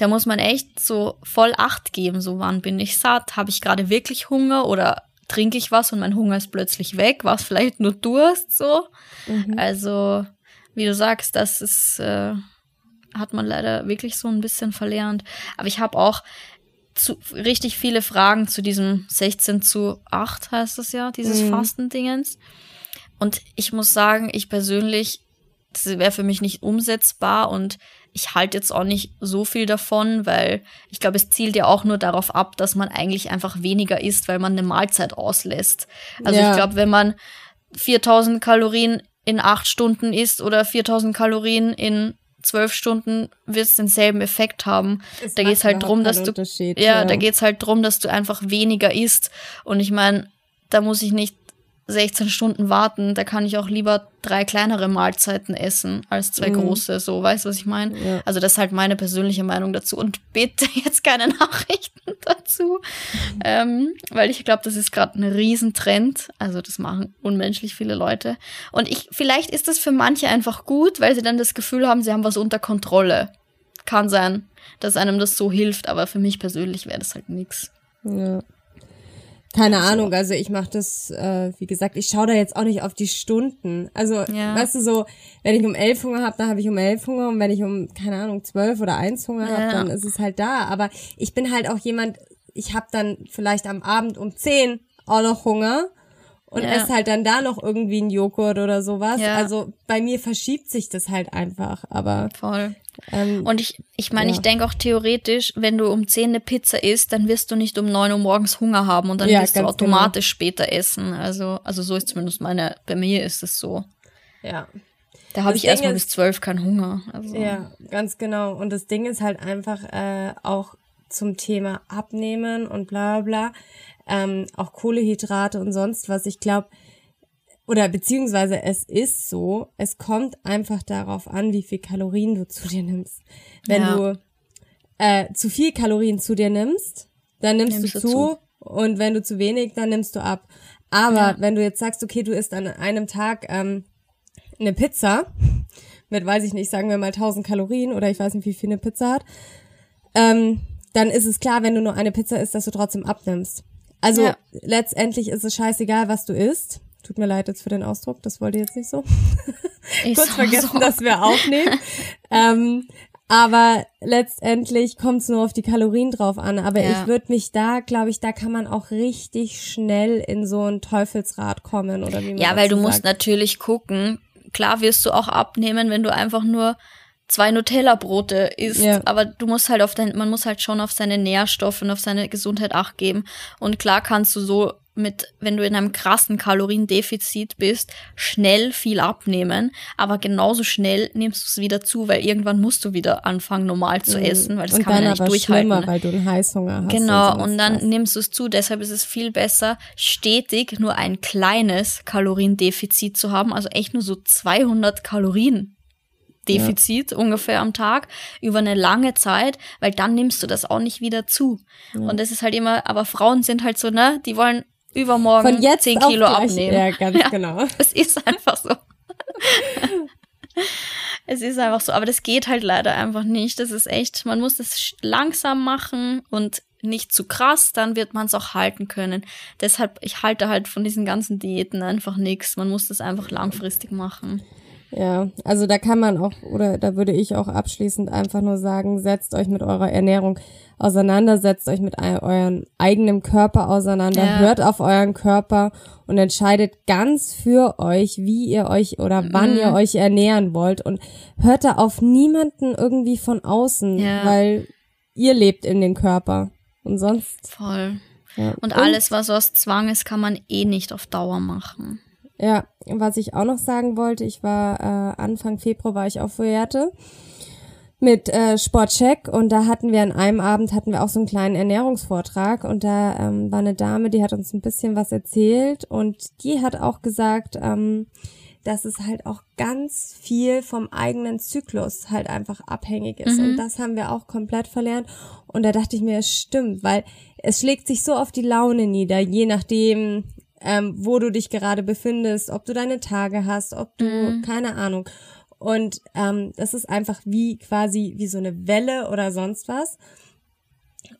Da muss man echt so voll Acht geben. So, wann bin ich satt? Habe ich gerade wirklich Hunger oder trinke ich was und mein Hunger ist plötzlich weg? War es vielleicht nur Durst so? Mhm. Also, wie du sagst, das ist, äh, hat man leider wirklich so ein bisschen verlernt. Aber ich habe auch zu, richtig viele Fragen zu diesem 16 zu 8 heißt das ja, dieses Mhm. Fastendingens. und ich muss sagen, ich persönlich, das wäre für mich nicht umsetzbar und ich halte jetzt auch nicht so viel davon, weil ich glaube, es zielt ja auch nur darauf ab, dass man eigentlich einfach weniger isst, weil man eine Mahlzeit auslässt. Also ja. ich glaube, wenn man 4000 Kalorien in acht Stunden isst oder 4000 Kalorien in zwölf Stunden wird es denselben Effekt haben. Es da geht's halt drum, dass du ja, ja, da geht's halt drum, dass du einfach weniger isst. Und ich meine, da muss ich nicht 16 Stunden warten, da kann ich auch lieber drei kleinere Mahlzeiten essen als zwei mhm. große, so, weißt du, was ich meine? Ja. Also das ist halt meine persönliche Meinung dazu und bitte jetzt keine Nachrichten dazu, ähm, weil ich glaube, das ist gerade ein Riesentrend, also das machen unmenschlich viele Leute und ich, vielleicht ist das für manche einfach gut, weil sie dann das Gefühl haben, sie haben was unter Kontrolle. Kann sein, dass einem das so hilft, aber für mich persönlich wäre das halt nix. Ja. Keine also. Ahnung, also ich mache das, äh, wie gesagt, ich schaue da jetzt auch nicht auf die Stunden. Also, ja. weißt du, so, wenn ich um elf Hunger habe, dann habe ich um elf Hunger und wenn ich um, keine Ahnung, zwölf oder eins Hunger ja. habe, dann ist es halt da. Aber ich bin halt auch jemand, ich habe dann vielleicht am Abend um zehn auch noch Hunger und ja. esse halt dann da noch irgendwie einen Joghurt oder sowas. Ja. Also bei mir verschiebt sich das halt einfach, aber. Voll. Ähm, und ich, ich meine, ja. ich denke auch theoretisch, wenn du um 10 eine Pizza isst, dann wirst du nicht um 9 Uhr morgens Hunger haben und dann ja, wirst du automatisch genau. später essen. Also, also so ist zumindest meine, bei mir ist es so. Ja. Da habe ich erstmal bis 12 keinen Hunger. Also. Ja, ganz genau. Und das Ding ist halt einfach äh, auch zum Thema Abnehmen und bla bla ähm, auch Kohlehydrate und sonst was. Ich glaube, oder beziehungsweise es ist so, es kommt einfach darauf an, wie viel Kalorien du zu dir nimmst. Wenn ja. du äh, zu viel Kalorien zu dir nimmst, dann nimmst, nimmst du, zu, zu, und wenn du zu wenig, dann nimmst du ab. Aber ja. wenn du jetzt sagst, okay, du isst an einem Tag ähm, eine Pizza mit, weiß ich nicht, sagen wir mal 1000 Kalorien oder ich weiß nicht, wie viel eine Pizza hat, ähm, dann ist es klar, wenn du nur eine Pizza isst, dass du trotzdem abnimmst. Also ja. letztendlich ist es scheißegal, was du isst. Tut mir leid jetzt für den Ausdruck, das wollte ich jetzt nicht so. Ich Kurz vergessen, so. dass wir aufnehmen. ähm, aber letztendlich kommt es nur auf die Kalorien drauf an. Aber ja. ich würde mich da, glaube ich, da kann man auch richtig schnell in so ein Teufelsrad kommen oder wie man Ja, weil du sagt. musst natürlich gucken. Klar wirst du auch abnehmen, wenn du einfach nur zwei Nutella-Brote isst, ja. aber du musst halt auf dein, man muss halt schon auf seine Nährstoffe und auf seine Gesundheit acht geben. Und klar kannst du so mit, wenn du in einem krassen Kaloriendefizit bist, schnell viel abnehmen, aber genauso schnell nimmst du es wieder zu, weil irgendwann musst du wieder anfangen, normal zu mhm. essen, weil das und kann man ja nicht durchhalten. Schlimmer, weil du einen Heißhunger hast. Genau, und, und dann was. nimmst du es zu. Deshalb ist es viel besser, stetig nur ein kleines Kaloriendefizit zu haben, also echt nur so 200 Kalorien Defizit ja. ungefähr am Tag über eine lange Zeit, weil dann nimmst du das auch nicht wieder zu. Ja. Und das ist halt immer, aber Frauen sind halt so, ne, die wollen übermorgen Von jetzt 10 Kilo abnehmen. Ja, ganz ja, genau. Es ist einfach so. es ist einfach so, aber das geht halt leider einfach nicht. Das ist echt, man muss das langsam machen und nicht zu krass, dann wird man es auch halten können. Deshalb, ich halte halt von diesen ganzen Diäten einfach nichts. Man muss das einfach langfristig machen. Ja, also da kann man auch, oder da würde ich auch abschließend einfach nur sagen, setzt euch mit eurer Ernährung auseinander, setzt euch mit euren eigenen Körper auseinander, ja. hört auf euren Körper und entscheidet ganz für euch, wie ihr euch oder wann mhm. ihr euch ernähren wollt und hört da auf niemanden irgendwie von außen, ja. weil ihr lebt in den Körper und sonst. Voll. Ja. Und, und alles, was aus Zwang ist, kann man eh nicht auf Dauer machen. Ja, was ich auch noch sagen wollte, ich war äh, Anfang Februar war ich auf Fuerte mit äh, Sportcheck und da hatten wir an einem Abend hatten wir auch so einen kleinen Ernährungsvortrag und da ähm, war eine Dame, die hat uns ein bisschen was erzählt und die hat auch gesagt, ähm, dass es halt auch ganz viel vom eigenen Zyklus halt einfach abhängig ist. Mhm. Und das haben wir auch komplett verlernt. Und da dachte ich mir, es stimmt, weil es schlägt sich so auf die Laune nieder, je nachdem, ähm, wo du dich gerade befindest, ob du deine Tage hast, ob du, mhm. keine Ahnung. Und ähm, das ist einfach wie quasi wie so eine Welle oder sonst was.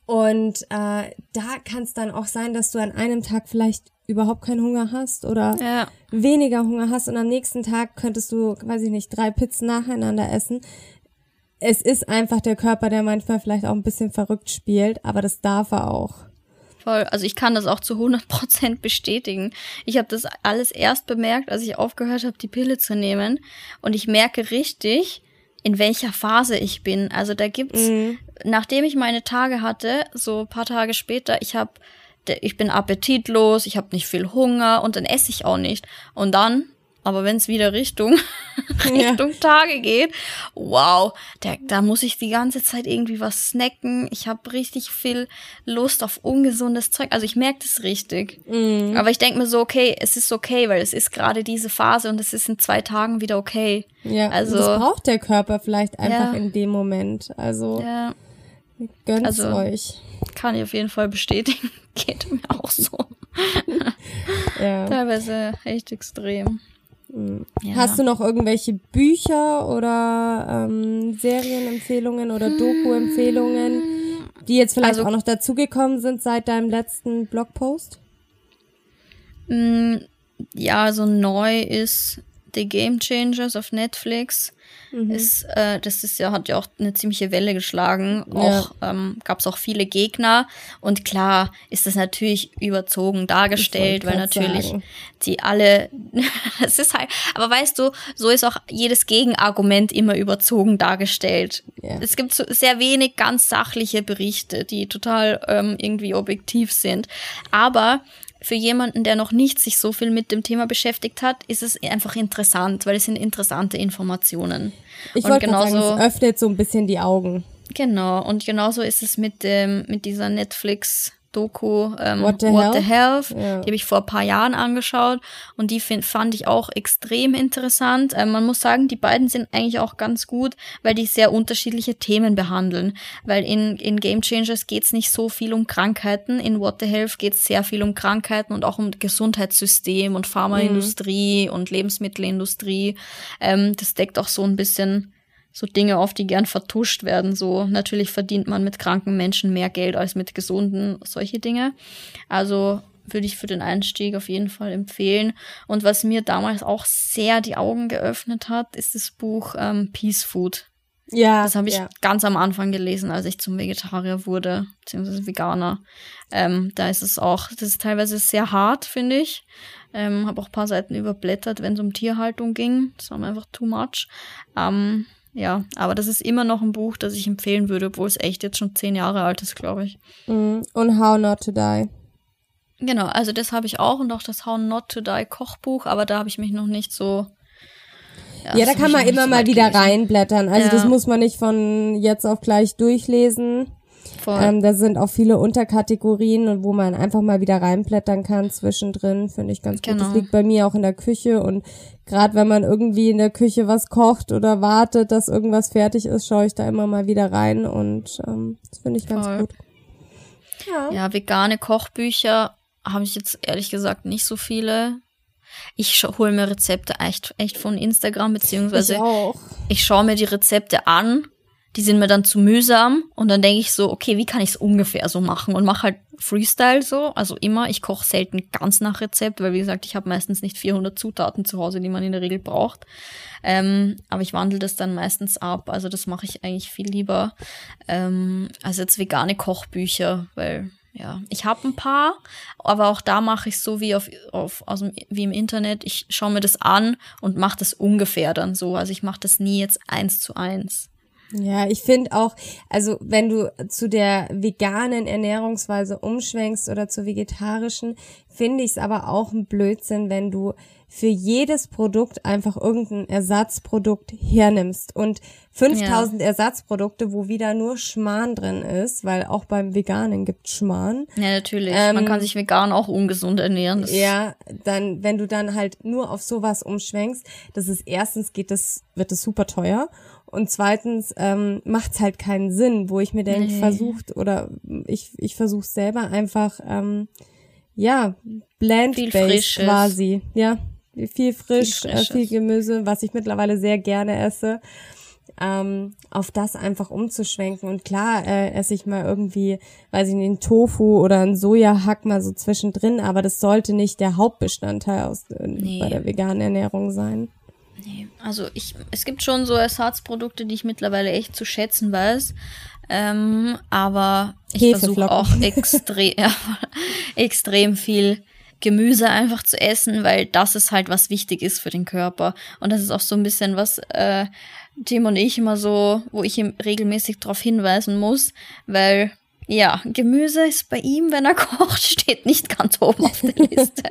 Und äh, da kann es dann auch sein, dass du an einem Tag vielleicht überhaupt keinen Hunger hast oder ja. weniger Hunger hast und am nächsten Tag könntest du, weiß ich nicht, drei Pizzen nacheinander essen. Es ist einfach der Körper, der manchmal vielleicht auch ein bisschen verrückt spielt, aber das darf er auch. Voll. Also ich kann das auch zu 100% bestätigen. Ich habe das alles erst bemerkt, als ich aufgehört habe, die Pille zu nehmen. Und ich merke richtig, in welcher Phase ich bin. Also da gibt's, mhm. nachdem ich meine Tage hatte, so paar Tage später, ich habe, ich bin appetitlos, ich habe nicht viel Hunger und dann esse ich auch nicht. Und dann aber wenn es wieder Richtung, Richtung ja. Tage geht, wow, da, da muss ich die ganze Zeit irgendwie was snacken. Ich habe richtig viel Lust auf ungesundes Zeug. Also ich merke das richtig. Mm. Aber ich denke mir so, okay, es ist okay, weil es ist gerade diese Phase und es ist in zwei Tagen wieder okay. Ja, also das braucht der Körper vielleicht einfach ja. in dem Moment. Also ja. gönnt's also, euch. Kann ich auf jeden Fall bestätigen. Geht mir auch so. ja. Teilweise echt extrem. Ja. Hast du noch irgendwelche Bücher oder ähm, Serienempfehlungen oder Doku-Empfehlungen, die jetzt vielleicht also, auch noch dazugekommen sind seit deinem letzten Blogpost? Mm, ja, so neu ist The Game Changers auf Netflix. Mhm. Ist, äh, das ist ja, hat ja auch eine ziemliche Welle geschlagen. Ja. Auch ähm, gab es auch viele Gegner. Und klar ist das natürlich überzogen dargestellt, weil natürlich sagen. die alle, das ist halt, aber weißt du, so ist auch jedes Gegenargument immer überzogen dargestellt. Ja. Es gibt so sehr wenig ganz sachliche Berichte, die total ähm, irgendwie objektiv sind. Aber für jemanden, der noch nicht sich so viel mit dem Thema beschäftigt hat, ist es einfach interessant, weil es sind interessante Informationen. Ich wollte genauso sagen, es öffnet so ein bisschen die Augen. Genau, und genauso ist es mit dem mit dieser Netflix Doku ähm, What the What the Health. Ja. Die habe ich vor ein paar Jahren angeschaut und die find, fand ich auch extrem interessant. Ähm, man muss sagen, die beiden sind eigentlich auch ganz gut, weil die sehr unterschiedliche Themen behandeln. Weil in, in Game Changers geht's nicht so viel um Krankheiten, in What the Health geht's sehr viel um Krankheiten und auch um Gesundheitssystem und Pharmaindustrie mhm. und Lebensmittelindustrie. Ähm, das deckt auch so ein bisschen so Dinge auf, die gern vertuscht werden. So natürlich verdient man mit kranken Menschen mehr Geld als mit gesunden, solche Dinge. Also würde ich für den Einstieg auf jeden Fall empfehlen. Und was mir damals auch sehr die Augen geöffnet hat, ist das Buch ähm, Peace Food. Ja. Das habe ich ja. ganz am Anfang gelesen, als ich zum Vegetarier wurde, beziehungsweise Veganer. Ähm, da ist es auch, das ist teilweise sehr hart, finde ich. Ähm, habe auch ein paar Seiten überblättert, wenn es um Tierhaltung ging. Das war mir einfach too much. Ähm, ja, aber das ist immer noch ein Buch, das ich empfehlen würde, obwohl es echt jetzt schon zehn Jahre alt ist, glaube ich. Mm, und How Not to Die. Genau, also das habe ich auch und auch das How Not to Die Kochbuch, aber da habe ich mich noch nicht so. Ja, ja da kann man immer so mal wieder gelesen. reinblättern. Also ja. das muss man nicht von jetzt auf gleich durchlesen. Ähm, da sind auch viele Unterkategorien wo man einfach mal wieder reinblättern kann zwischendrin, finde ich ganz genau. gut. Das liegt bei mir auch in der Küche und gerade wenn man irgendwie in der Küche was kocht oder wartet, dass irgendwas fertig ist, schaue ich da immer mal wieder rein und ähm, das finde ich ganz Voll. gut. Ja. ja, vegane Kochbücher habe ich jetzt ehrlich gesagt nicht so viele. Ich hole mir Rezepte echt, echt von Instagram, beziehungsweise ich, ich schaue mir die Rezepte an die sind mir dann zu mühsam und dann denke ich so, okay, wie kann ich es ungefähr so machen und mache halt Freestyle so, also immer. Ich koche selten ganz nach Rezept, weil wie gesagt, ich habe meistens nicht 400 Zutaten zu Hause, die man in der Regel braucht. Ähm, aber ich wandle das dann meistens ab, also das mache ich eigentlich viel lieber ähm, als jetzt vegane Kochbücher, weil ja, ich habe ein paar, aber auch da mache ich so wie auf, auf aus dem, wie im Internet. Ich schaue mir das an und mache das ungefähr dann so. Also ich mache das nie jetzt eins zu eins. Ja, ich finde auch, also wenn du zu der veganen Ernährungsweise umschwenkst oder zur vegetarischen, finde ich es aber auch ein Blödsinn, wenn du für jedes Produkt einfach irgendein Ersatzprodukt hernimmst und 5000 ja. Ersatzprodukte, wo wieder nur Schmarrn drin ist, weil auch beim Veganen gibt Schmarrn. Ja, natürlich. Ähm, Man kann sich vegan auch ungesund ernähren. ja, dann, wenn du dann halt nur auf sowas umschwenkst, das ist erstens geht das, wird es super teuer und zweitens ähm, macht es halt keinen Sinn, wo ich mir denke, nee. versucht oder ich, ich versuche selber einfach, ähm, ja, blend-based quasi. Ja, viel frisch, viel, äh, viel Gemüse, was ich mittlerweile sehr gerne esse. Ähm, auf das einfach umzuschwenken. Und klar, äh, esse ich mal irgendwie, weiß ich nicht, einen Tofu oder einen Sojahack mal so zwischendrin, aber das sollte nicht der Hauptbestandteil aus, äh, nee. bei der veganen Ernährung sein. Nee, also ich, es gibt schon so Ersatzprodukte, die ich mittlerweile echt zu schätzen weiß. Ähm, aber ich versuche auch extrem, ja, extrem viel Gemüse einfach zu essen, weil das ist halt was wichtig ist für den Körper. Und das ist auch so ein bisschen was, äh, Tim und ich immer so, wo ich ihm regelmäßig darauf hinweisen muss, weil ja, Gemüse ist bei ihm, wenn er kocht, steht nicht ganz oben auf der Liste.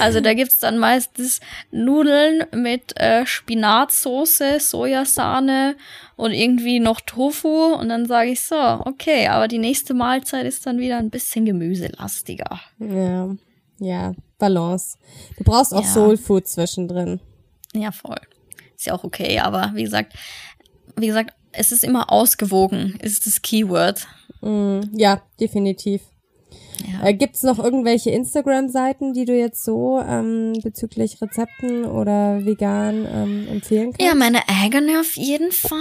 also da gibt's dann meistens Nudeln mit äh, Spinatsoße, Sojasahne und irgendwie noch Tofu. Und dann sage ich so, okay, aber die nächste Mahlzeit ist dann wieder ein bisschen gemüselastiger. Ja, ja, Balance. Du brauchst auch ja. Soul Food zwischendrin. Ja, voll. Ist ja auch okay, aber wie gesagt, wie gesagt, es ist immer ausgewogen, ist das Keyword. Mm, ja, definitiv. Ja. Äh, Gibt noch irgendwelche Instagram-Seiten, die du jetzt so ähm, bezüglich Rezepten oder vegan ähm, empfehlen kannst? Ja, meine eigene auf jeden Fall.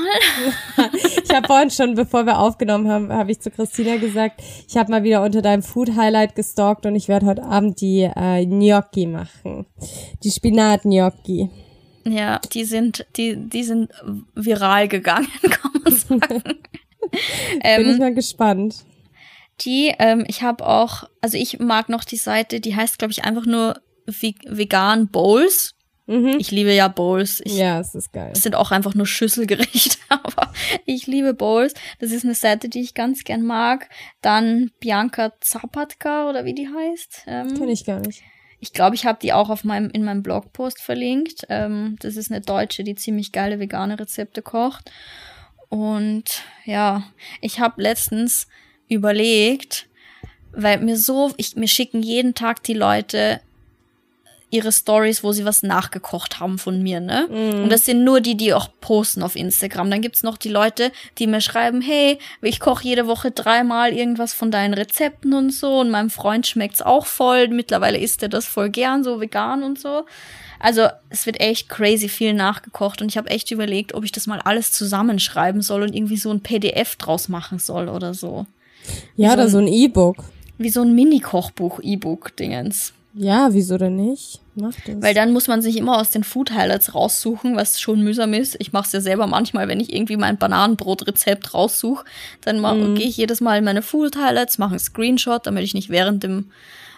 ich habe vorhin schon, bevor wir aufgenommen haben, habe ich zu Christina gesagt, ich habe mal wieder unter deinem Food-Highlight gestalkt und ich werde heute Abend die äh, Gnocchi machen. Die Spinat-Gnocchi. Ja, die sind, die, die sind viral gegangen, kann man sagen. ähm, Bin ich mal gespannt. Die, ähm, ich habe auch, also ich mag noch die Seite, die heißt, glaube ich, einfach nur Vegan Bowls. Mhm. Ich liebe ja Bowls. Ich, ja, es ist geil. Es sind auch einfach nur Schüsselgerichte, aber ich liebe Bowls. Das ist eine Seite, die ich ganz gern mag. Dann Bianca Zapatka oder wie die heißt. Ähm, Kenn ich gar nicht. Ich glaube, ich habe die auch auf meinem, in meinem Blogpost verlinkt. Ähm, das ist eine Deutsche, die ziemlich geile vegane Rezepte kocht. Und ja, ich habe letztens überlegt, weil mir so, ich, mir schicken jeden Tag die Leute ihre Stories, wo sie was nachgekocht haben von mir, ne? Mm. Und das sind nur die, die auch posten auf Instagram. Dann gibt's noch die Leute, die mir schreiben, hey, ich koche jede Woche dreimal irgendwas von deinen Rezepten und so und meinem Freund schmeckt's auch voll. Mittlerweile isst er das voll gern, so vegan und so. Also es wird echt crazy viel nachgekocht und ich habe echt überlegt, ob ich das mal alles zusammenschreiben soll und irgendwie so ein PDF draus machen soll oder so. Ja, so oder so ein E-Book. Wie so ein Mini-Kochbuch-E-Book-Dingens. Ja, wieso denn nicht? Mach das. Weil dann muss man sich immer aus den Food Highlights raussuchen, was schon mühsam ist. Ich mache es ja selber manchmal, wenn ich irgendwie mein Bananenbrot-Rezept raussuche, dann mm. gehe ich jedes Mal in meine Food Highlights, mache einen Screenshot, damit ich nicht während dem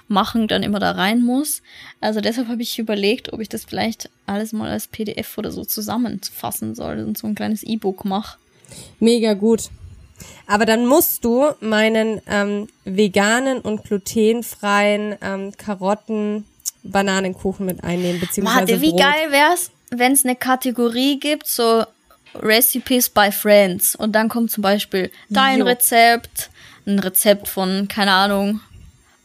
Machen dann immer da rein muss. Also deshalb habe ich überlegt, ob ich das vielleicht alles mal als PDF oder so zusammenfassen soll und so ein kleines E-Book mache. Mega gut. Aber dann musst du meinen ähm, veganen und glutenfreien ähm, Karotten Bananenkuchen mit einnehmen, beziehungsweise Warte, wie Brot. geil wär's, wenn es eine Kategorie gibt, so Recipes by Friends und dann kommt zum Beispiel dein jo. Rezept, ein Rezept von, keine Ahnung,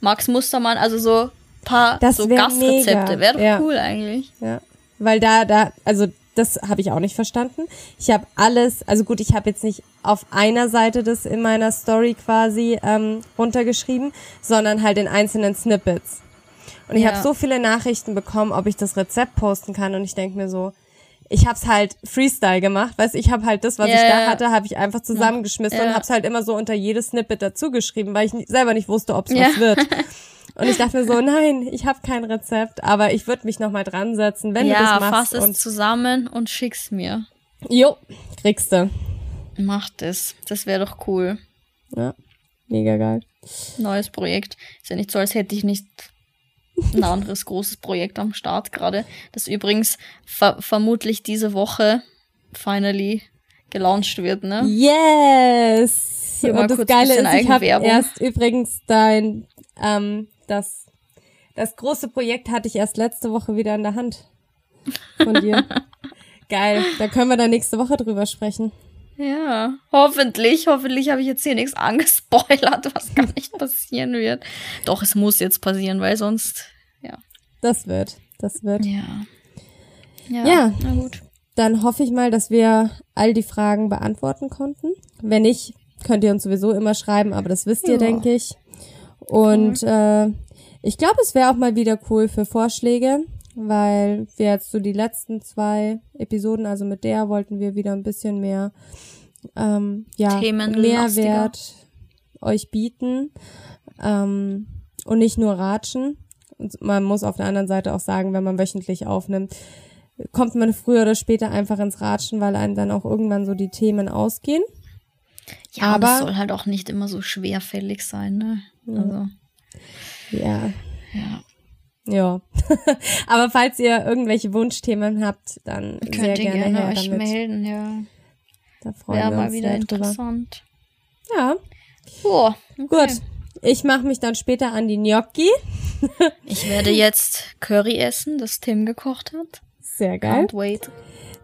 Max Mustermann, also so paar das so Gastrezepte. Wäre doch ja. cool eigentlich. Ja. Weil da, da, also das habe ich auch nicht verstanden. Ich habe alles, also gut, ich habe jetzt nicht auf einer Seite das in meiner Story quasi ähm, runtergeschrieben, sondern halt in einzelnen Snippets. Und ich ja. habe so viele Nachrichten bekommen, ob ich das Rezept posten kann. Und ich denke mir so, ich habe es halt Freestyle gemacht, weißt ich habe halt das, was yeah. ich da hatte, habe ich einfach zusammengeschmissen yeah. und habe es halt immer so unter jedes Snippet dazugeschrieben, weil ich selber nicht wusste, ob es yeah. was wird. Und ich dachte mir so, nein, ich habe kein Rezept, aber ich würde mich noch mal dran setzen, wenn ja, du das machst. Ja, fass es zusammen und schick's mir. Jo, kriegst du. Mach das. Das wäre doch cool. Ja, mega geil. Neues Projekt. Ist ja nicht so, als hätte ich nicht ein anderes großes Projekt am Start gerade, das übrigens ver vermutlich diese Woche finally gelauncht wird, ne? Yes! Hier Und das Geile ist, ich habe erst übrigens dein, ähm, das, das große Projekt hatte ich erst letzte Woche wieder in der Hand von dir. Geil, da können wir dann nächste Woche drüber sprechen. Ja, hoffentlich. Hoffentlich habe ich jetzt hier nichts angespoilert, was gar nicht passieren wird. Doch, es muss jetzt passieren, weil sonst, ja. Das wird, das wird. Ja. Ja, ja. na gut. Dann hoffe ich mal, dass wir all die Fragen beantworten konnten. Wenn nicht, könnt ihr uns sowieso immer schreiben, aber das wisst ihr, ja. denke ich. Und äh, ich glaube, es wäre auch mal wieder cool für Vorschläge, weil wir jetzt so die letzten zwei Episoden, also mit der wollten wir wieder ein bisschen mehr ähm, ja, Mehrwert euch bieten ähm, und nicht nur ratschen. Und man muss auf der anderen Seite auch sagen, wenn man wöchentlich aufnimmt, kommt man früher oder später einfach ins Ratschen, weil einem dann auch irgendwann so die Themen ausgehen. Ja, aber es soll halt auch nicht immer so schwerfällig sein, ne? Also. Ja. Ja. Ja. aber falls ihr irgendwelche Wunschthemen habt, dann Könnt sehr ihr gerne, gerne euch damit. melden, ja. Da freuen Wäre wir mal uns wieder sehr drüber. interessant. Ja, Boah, okay. gut. Ich mache mich dann später an die Gnocchi. Ich werde jetzt Curry essen, das Tim gekocht hat. Sehr geil. Can't wait.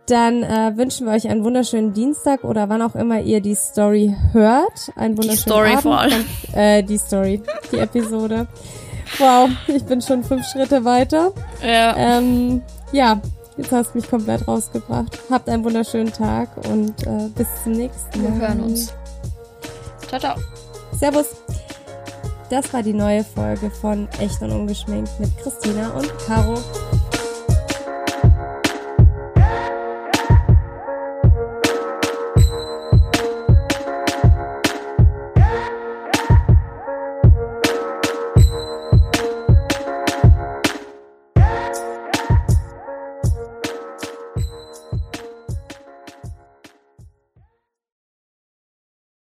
Dann äh, wünschen wir euch einen wunderschönen Dienstag oder wann auch immer ihr die Story hört. Einen wunderschönen Story Abend. vor allem. Äh, die Story, die Episode. Wow, ich bin schon fünf Schritte weiter. Ja. Ähm, ja, jetzt hast du mich komplett rausgebracht. Habt einen wunderschönen Tag und äh, bis zum nächsten Mal. Wir hören uns. Ciao, ciao. Servus. Das war die neue Folge von Echt und Ungeschminkt mit Christina und Caro.